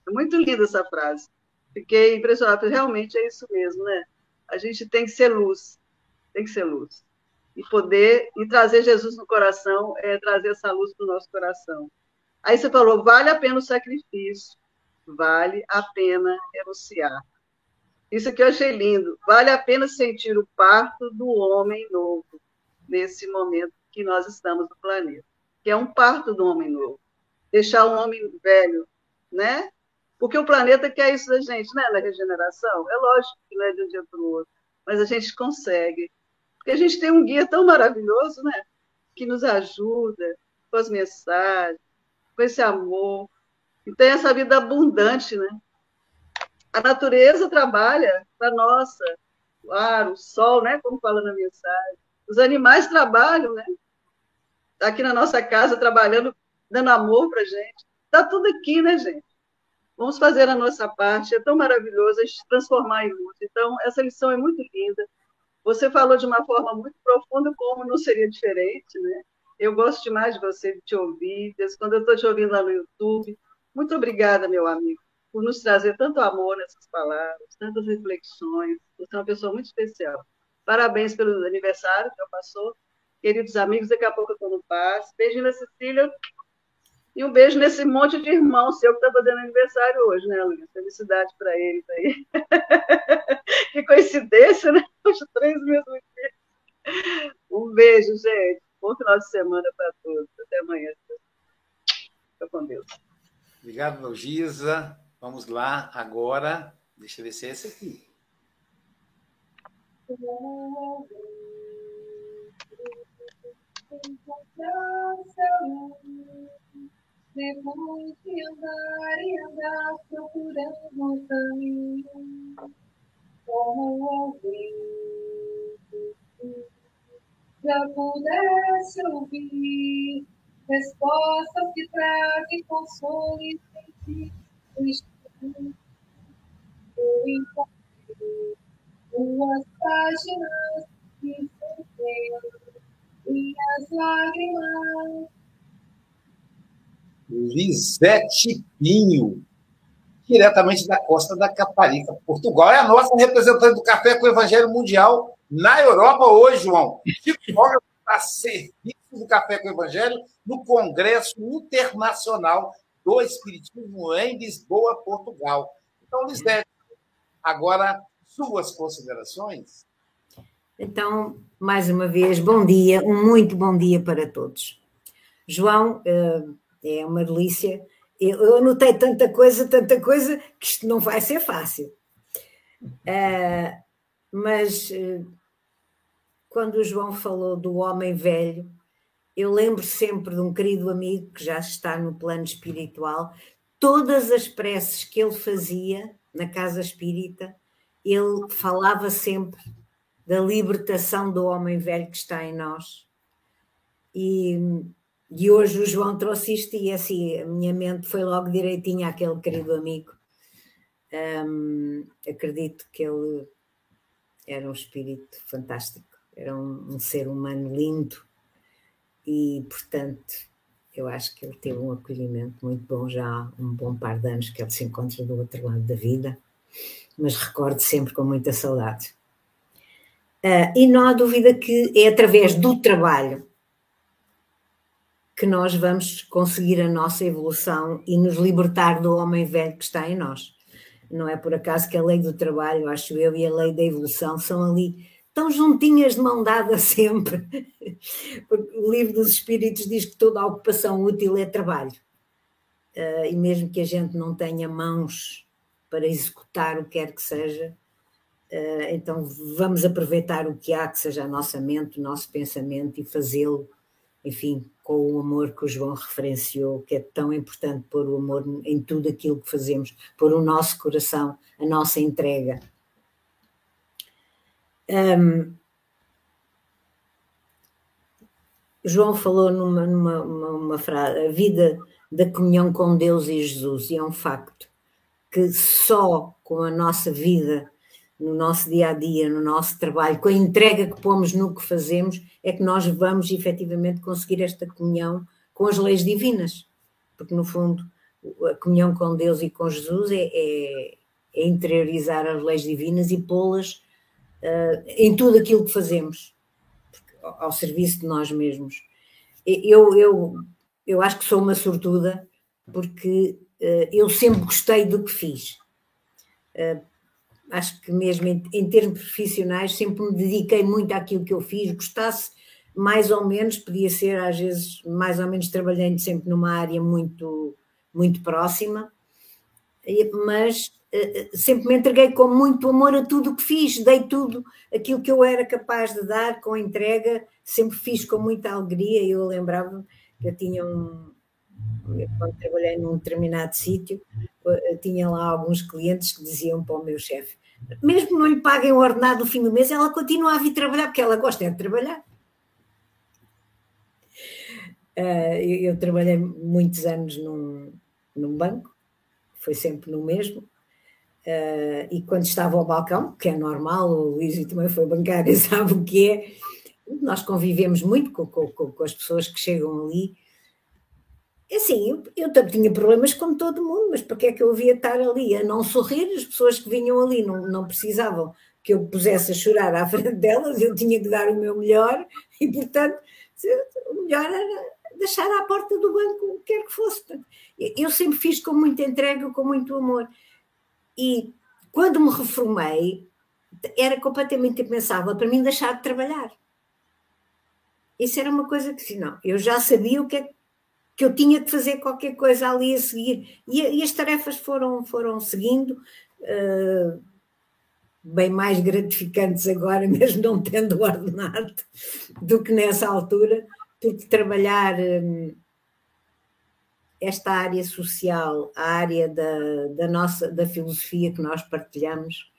Speaker 7: É muito linda essa frase. Fiquei impressionada, realmente é isso mesmo, né? A gente tem que ser luz, tem que ser luz. E poder, e trazer Jesus no coração, é trazer essa luz para o nosso coração. Aí você falou, vale a pena o sacrifício, vale a pena renunciar. Isso que eu achei lindo. Vale a pena sentir o parto do homem novo nesse momento que nós estamos no planeta, que é um parto do homem novo. Deixar um homem velho, né? Porque o planeta quer isso da gente, né? Na regeneração. É lógico que não é de um dia para o outro, mas a gente consegue. Porque a gente tem um guia tão maravilhoso, né? Que nos ajuda com as mensagens, com esse amor. E tem essa vida abundante, né? A natureza trabalha para nossa, o ar, o sol, né? Como fala na mensagem. Os animais trabalham, né? Tá aqui na nossa casa trabalhando, dando amor para gente. Está tudo aqui, né, gente? Vamos fazer a nossa parte. É tão maravilhoso a gente transformar em luz. Então, essa lição é muito linda. Você falou de uma forma muito profunda, como não seria diferente, né? Eu gosto demais de você, de te ouvir, quando eu estou te ouvindo lá no YouTube. Muito obrigada, meu amigo, por nos trazer tanto amor nessas palavras, tantas reflexões. Você é uma pessoa muito especial. Parabéns pelo aniversário que já passou. Queridos amigos, daqui a pouco eu estou no Paz. Beijinho na Cecília. E um beijo nesse monte de irmão seu que está fazendo aniversário hoje, né, Luiz? Felicidade para eles aí. que coincidência, né? Hoje, três mesmo. Um beijo, gente. Bom final de semana para todos. Até amanhã. Fica com Deus.
Speaker 6: Obrigado, Gisa. Vamos lá agora. Deixa eu ver se é esse aqui.
Speaker 13: Depois de andar e andar procurando o caminho, como alguém já pudesse ouvir respostas que trazem consolo e sentido. Duas páginas que lágrimas.
Speaker 6: Lisete Pinho, diretamente da costa da Caparica, Portugal. É a nossa representante do Café com o Evangelho Mundial na Europa hoje, João. Psicóloga a serviço do Café com o Evangelho no Congresso Internacional do Espiritismo em Lisboa, Portugal. Então, Lisete, agora suas considerações.
Speaker 14: Então, mais uma vez, bom dia, um muito bom dia para todos. João, eh, é uma delícia. Eu anotei tanta coisa, tanta coisa, que isto não vai ser fácil. Eh, mas eh, quando o João falou do homem velho, eu lembro sempre de um querido amigo que já está no plano espiritual, todas as preces que ele fazia na casa espírita, ele falava sempre da libertação do homem velho que está em nós. E, e hoje o João trouxe isto e assim, a minha mente foi logo direitinha àquele querido amigo. acredito que ele era um espírito fantástico, era um, um ser humano lindo e, portanto, eu acho que ele teve um acolhimento muito bom já há um bom par de anos que ele se encontra do outro lado da vida, mas recordo sempre com muita saudade. Uh, e não há dúvida que é através do trabalho que nós vamos conseguir a nossa evolução e nos libertar do homem velho que está em nós. Não é por acaso que a lei do trabalho, acho eu, e a lei da evolução são ali tão juntinhas de mão dada sempre. Porque o livro dos Espíritos diz que toda a ocupação útil é trabalho. Uh, e mesmo que a gente não tenha mãos para executar o que quer que seja, Uh, então vamos aproveitar o que há, que seja a nossa mente, o nosso pensamento e fazê-lo, enfim, com o amor que o João referenciou, que é tão importante pôr o amor em tudo aquilo que fazemos, pôr o nosso coração, a nossa entrega. Um, João falou numa, numa uma, uma frase, a vida da comunhão com Deus e Jesus, e é um facto que só com a nossa vida no nosso dia a dia, no nosso trabalho, com a entrega que pomos no que fazemos, é que nós vamos efetivamente conseguir esta comunhão com as leis divinas. Porque, no fundo, a comunhão com Deus e com Jesus é, é, é interiorizar as leis divinas e pô-las uh, em tudo aquilo que fazemos, ao serviço de nós mesmos. Eu, eu, eu acho que sou uma sortuda porque uh, eu sempre gostei do que fiz. Uh, acho que mesmo em, em, termos profissionais, sempre me dediquei muito àquilo que eu fiz, gostasse mais ou menos, podia ser às vezes mais ou menos trabalhando sempre numa área muito, muito próxima, mas sempre me entreguei com muito amor a tudo o que fiz, dei tudo aquilo que eu era capaz de dar com entrega, sempre fiz com muita alegria. Eu lembrava que eu tinha um, quando trabalhei num determinado sítio, eh, tinha lá alguns clientes que diziam para o meu chefe: mesmo não lhe paguem o ordenado no fim do mês, ela continua a vir trabalhar, porque ela gosta de trabalhar. Eu, trabalhei muitos anos num, num banco, foi sempre no mesmo, uh, e quando estava ao balcão, que é normal, o Luís também foi bancário, sabe o que é, nós convivemos muito com, com, com as pessoas que chegam ali é assim, eu, eu também tinha problemas como todo mundo, mas para que é que eu havia estar ali a não sorrir? As pessoas que vinham ali não, não precisavam que eu pusesse a chorar à frente delas, eu tinha que dar o meu melhor e, portanto, o melhor era deixar à porta do banco o que quer que fosse. Eu sempre fiz com muita entrega, com muito amor. E quando me reformei, era completamente impensável para mim deixar de trabalhar. Isso era uma coisa que, não, eu já sabia o que é que eu tinha que fazer qualquer coisa ali a seguir. E, e as tarefas foram, foram seguindo, uh, bem mais gratificantes agora, mesmo não tendo ordenado, do que nessa altura, porque trabalhar um, esta área social, a área da, da nossa da filosofia que nós partilhamos,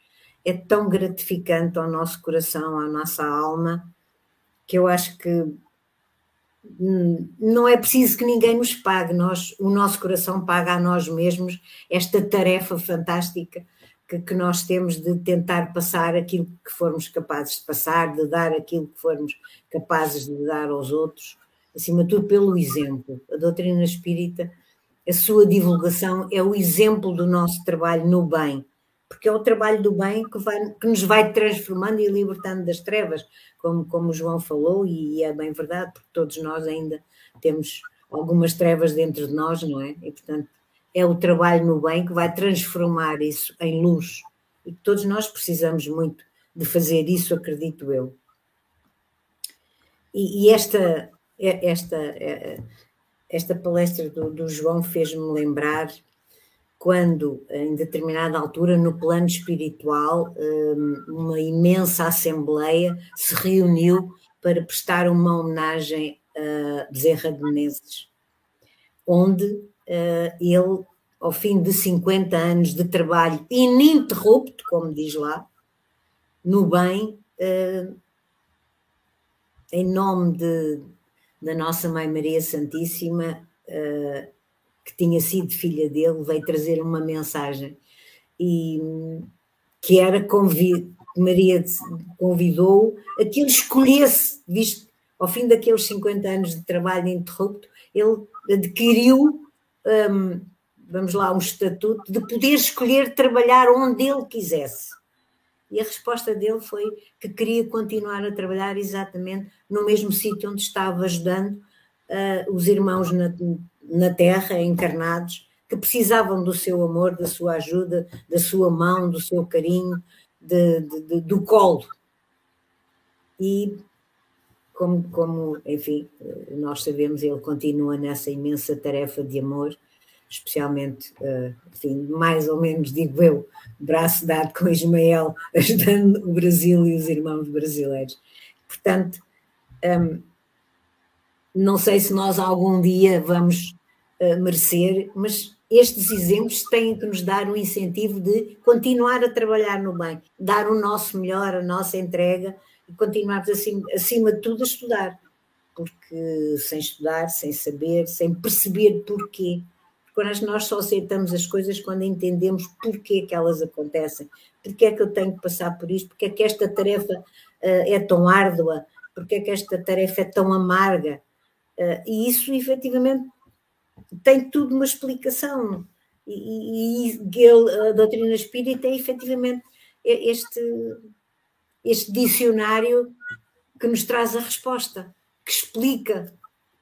Speaker 14: é tão gratificante ao nosso coração, à nossa alma, que eu acho que não é preciso que ninguém nos pague, nós, o nosso coração paga a nós mesmos esta tarefa fantástica que, que, nós temos de tentar passar aquilo que formos capazes de passar, de dar aquilo que formos capazes de dar aos outros, acima de tudo pelo exemplo. A doutrina espírita, a sua divulgação é o exemplo do nosso trabalho no bem, porque é o trabalho do bem que, vai, que nos vai transformando e libertando das trevas, como, como o João falou, e é bem verdade, porque todos nós ainda temos algumas trevas dentro de nós, não é? E, portanto, é o trabalho no bem que vai transformar isso em luz. E todos nós precisamos muito de fazer isso, acredito eu. E, e esta, esta, esta palestra do, do João fez-me lembrar quando, em determinada altura, no plano espiritual, hum, uma imensa assembleia se reuniu para prestar uma homenagem a Bezerra de Menezes, onde uh, ele, ao fim de 50 anos de trabalho ininterrupto, como diz lá, no bem, uh, em nome de, da nossa Mãe Maria Santíssima, uh, que tinha sido filha dele, veio trazer uma mensagem e que era convid, Maria convidou a que ele escolhesse, visto ao fim daqueles 50 anos de trabalho ininterrupto, ele adquiriu um, vamos lá, um estatuto de poder escolher trabalhar onde ele quisesse. E a resposta dele foi que queria continuar a trabalhar exatamente no mesmo sítio onde estava ajudando uh, os irmãos na, na Terra, encarnados, que precisavam do seu amor, da sua ajuda, da sua mão, do seu carinho, de, de, de, do colo. E como, como, enfim, nós sabemos, ele continua nessa imensa tarefa de amor, especialmente, eh, enfim, mais ou menos, digo eu, braço dado com Ismael, ajudando o Brasil e os irmãos brasileiros. Portanto, hum, não sei se nós algum dia vamos eh, merecer, mas estes exemplos têm que nos dar um incentivo de continuar a trabalhar no bem, dar o nosso melhor, a nossa entrega e continuarmos acima, acima de tudo a estudar, porque sem estudar, sem saber, sem perceber porquê, porque nós só aceitamos as coisas quando entendemos porquê que elas acontecem, porque é que eu tenho que passar por isto, porque é que esta tarefa uh, é tão árdua, porque é que esta tarefa é tão amarga, uh, e isso efetivamente tem tudo uma explicação. E, e, e a doutrina espírita é efetivamente este este dicionário que nos traz a resposta, que explica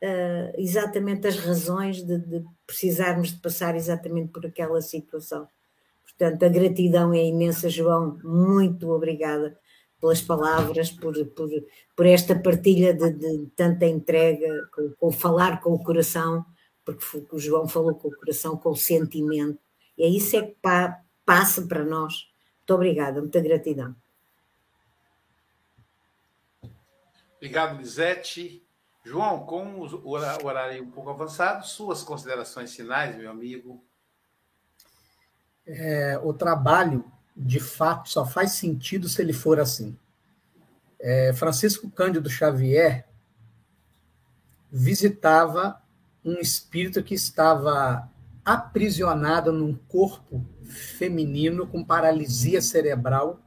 Speaker 14: uh, exatamente as razões de, de, precisarmos de passar exatamente por aquela situação. Portanto, a gratidão é imensa, João. Muito obrigada pelas palavras, por, por, por esta partilha de, de tanta entrega, com, com, falar com o coração, porque o João falou com o coração, com o sentimento. E é isso é que pa, passa para nós. Muito obrigada, muita gratidão.
Speaker 6: Obrigado, Lisete. João, com o horário um pouco avançado, suas considerações finais, meu amigo.
Speaker 8: É, o trabalho, de fato, só faz sentido se ele for assim. É, Francisco Cândido Xavier visitava um espírito que estava aprisionado num corpo feminino com paralisia cerebral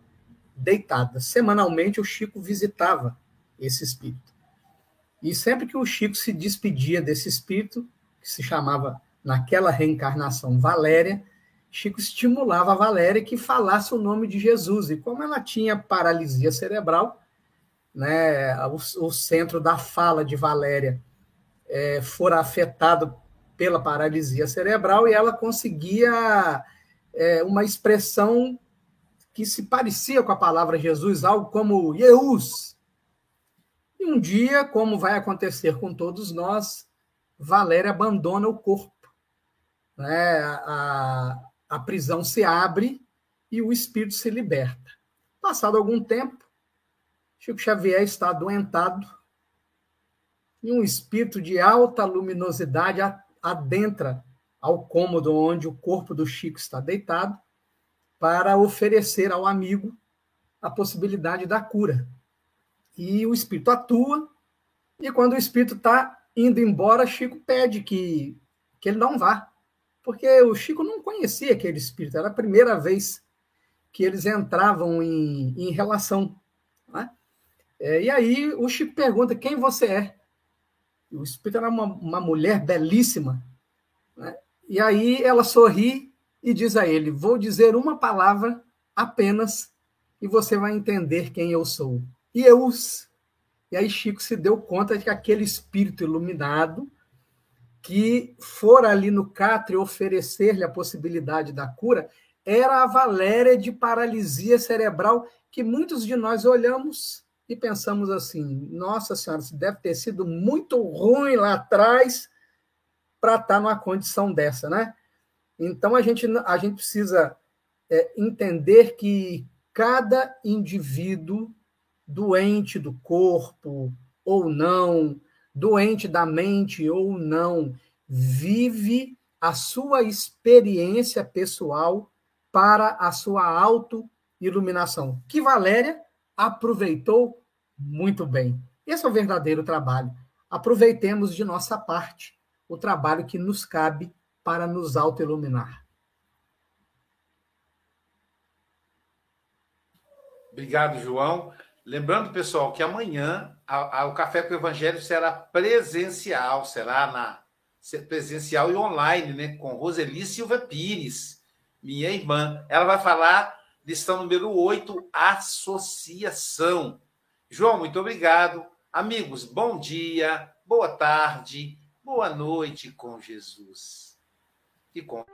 Speaker 8: deitada. Semanalmente, o Chico visitava esse espírito. E sempre que o Chico se despedia desse espírito, que se chamava naquela reencarnação Valéria, Chico estimulava a Valéria que falasse o nome de Jesus. E como ela tinha paralisia cerebral, né, o, o centro da fala de Valéria é, fora afetado pela paralisia cerebral e ela conseguia é, uma expressão que se parecia com a palavra Jesus, algo como Jeus, e um dia, como vai acontecer com todos nós, Valéria abandona o corpo. Né? A, a prisão se abre e o espírito se liberta. Passado algum tempo, Chico Xavier está adoentado e um espírito de alta luminosidade adentra ao cômodo onde o corpo do Chico está deitado para oferecer ao amigo a possibilidade da cura e o espírito atua, e quando o espírito está indo embora, Chico pede que, que ele não vá, porque o Chico não conhecia aquele espírito, era a primeira vez que eles entravam em, em relação. Né? É, e aí o Chico pergunta quem você é. O espírito era uma, uma mulher belíssima. Né? E aí ela sorri e diz a ele: Vou dizer uma palavra apenas e você vai entender quem eu sou. E eu. E aí Chico se deu conta de que aquele espírito iluminado que fora ali no catre oferecer-lhe a possibilidade da cura era a Valéria de paralisia cerebral que muitos de nós olhamos e pensamos assim: nossa senhora, isso deve ter sido muito ruim lá atrás para estar tá numa condição dessa, né? Então a gente, a gente precisa é, entender que cada indivíduo doente do corpo ou não, doente da mente ou não, vive a sua experiência pessoal para a sua auto-iluminação, que Valéria aproveitou muito bem. Esse é o verdadeiro trabalho. Aproveitemos de nossa parte o trabalho que nos cabe para nos auto-iluminar.
Speaker 6: Obrigado, João. Lembrando, pessoal, que amanhã a, a, o Café com o Evangelho será presencial, será na presencial e online, né, com Roseli Silva Pires, minha irmã. Ela vai falar lição número 8, associação. João, muito obrigado. Amigos, bom dia, boa tarde, boa noite com Jesus. E com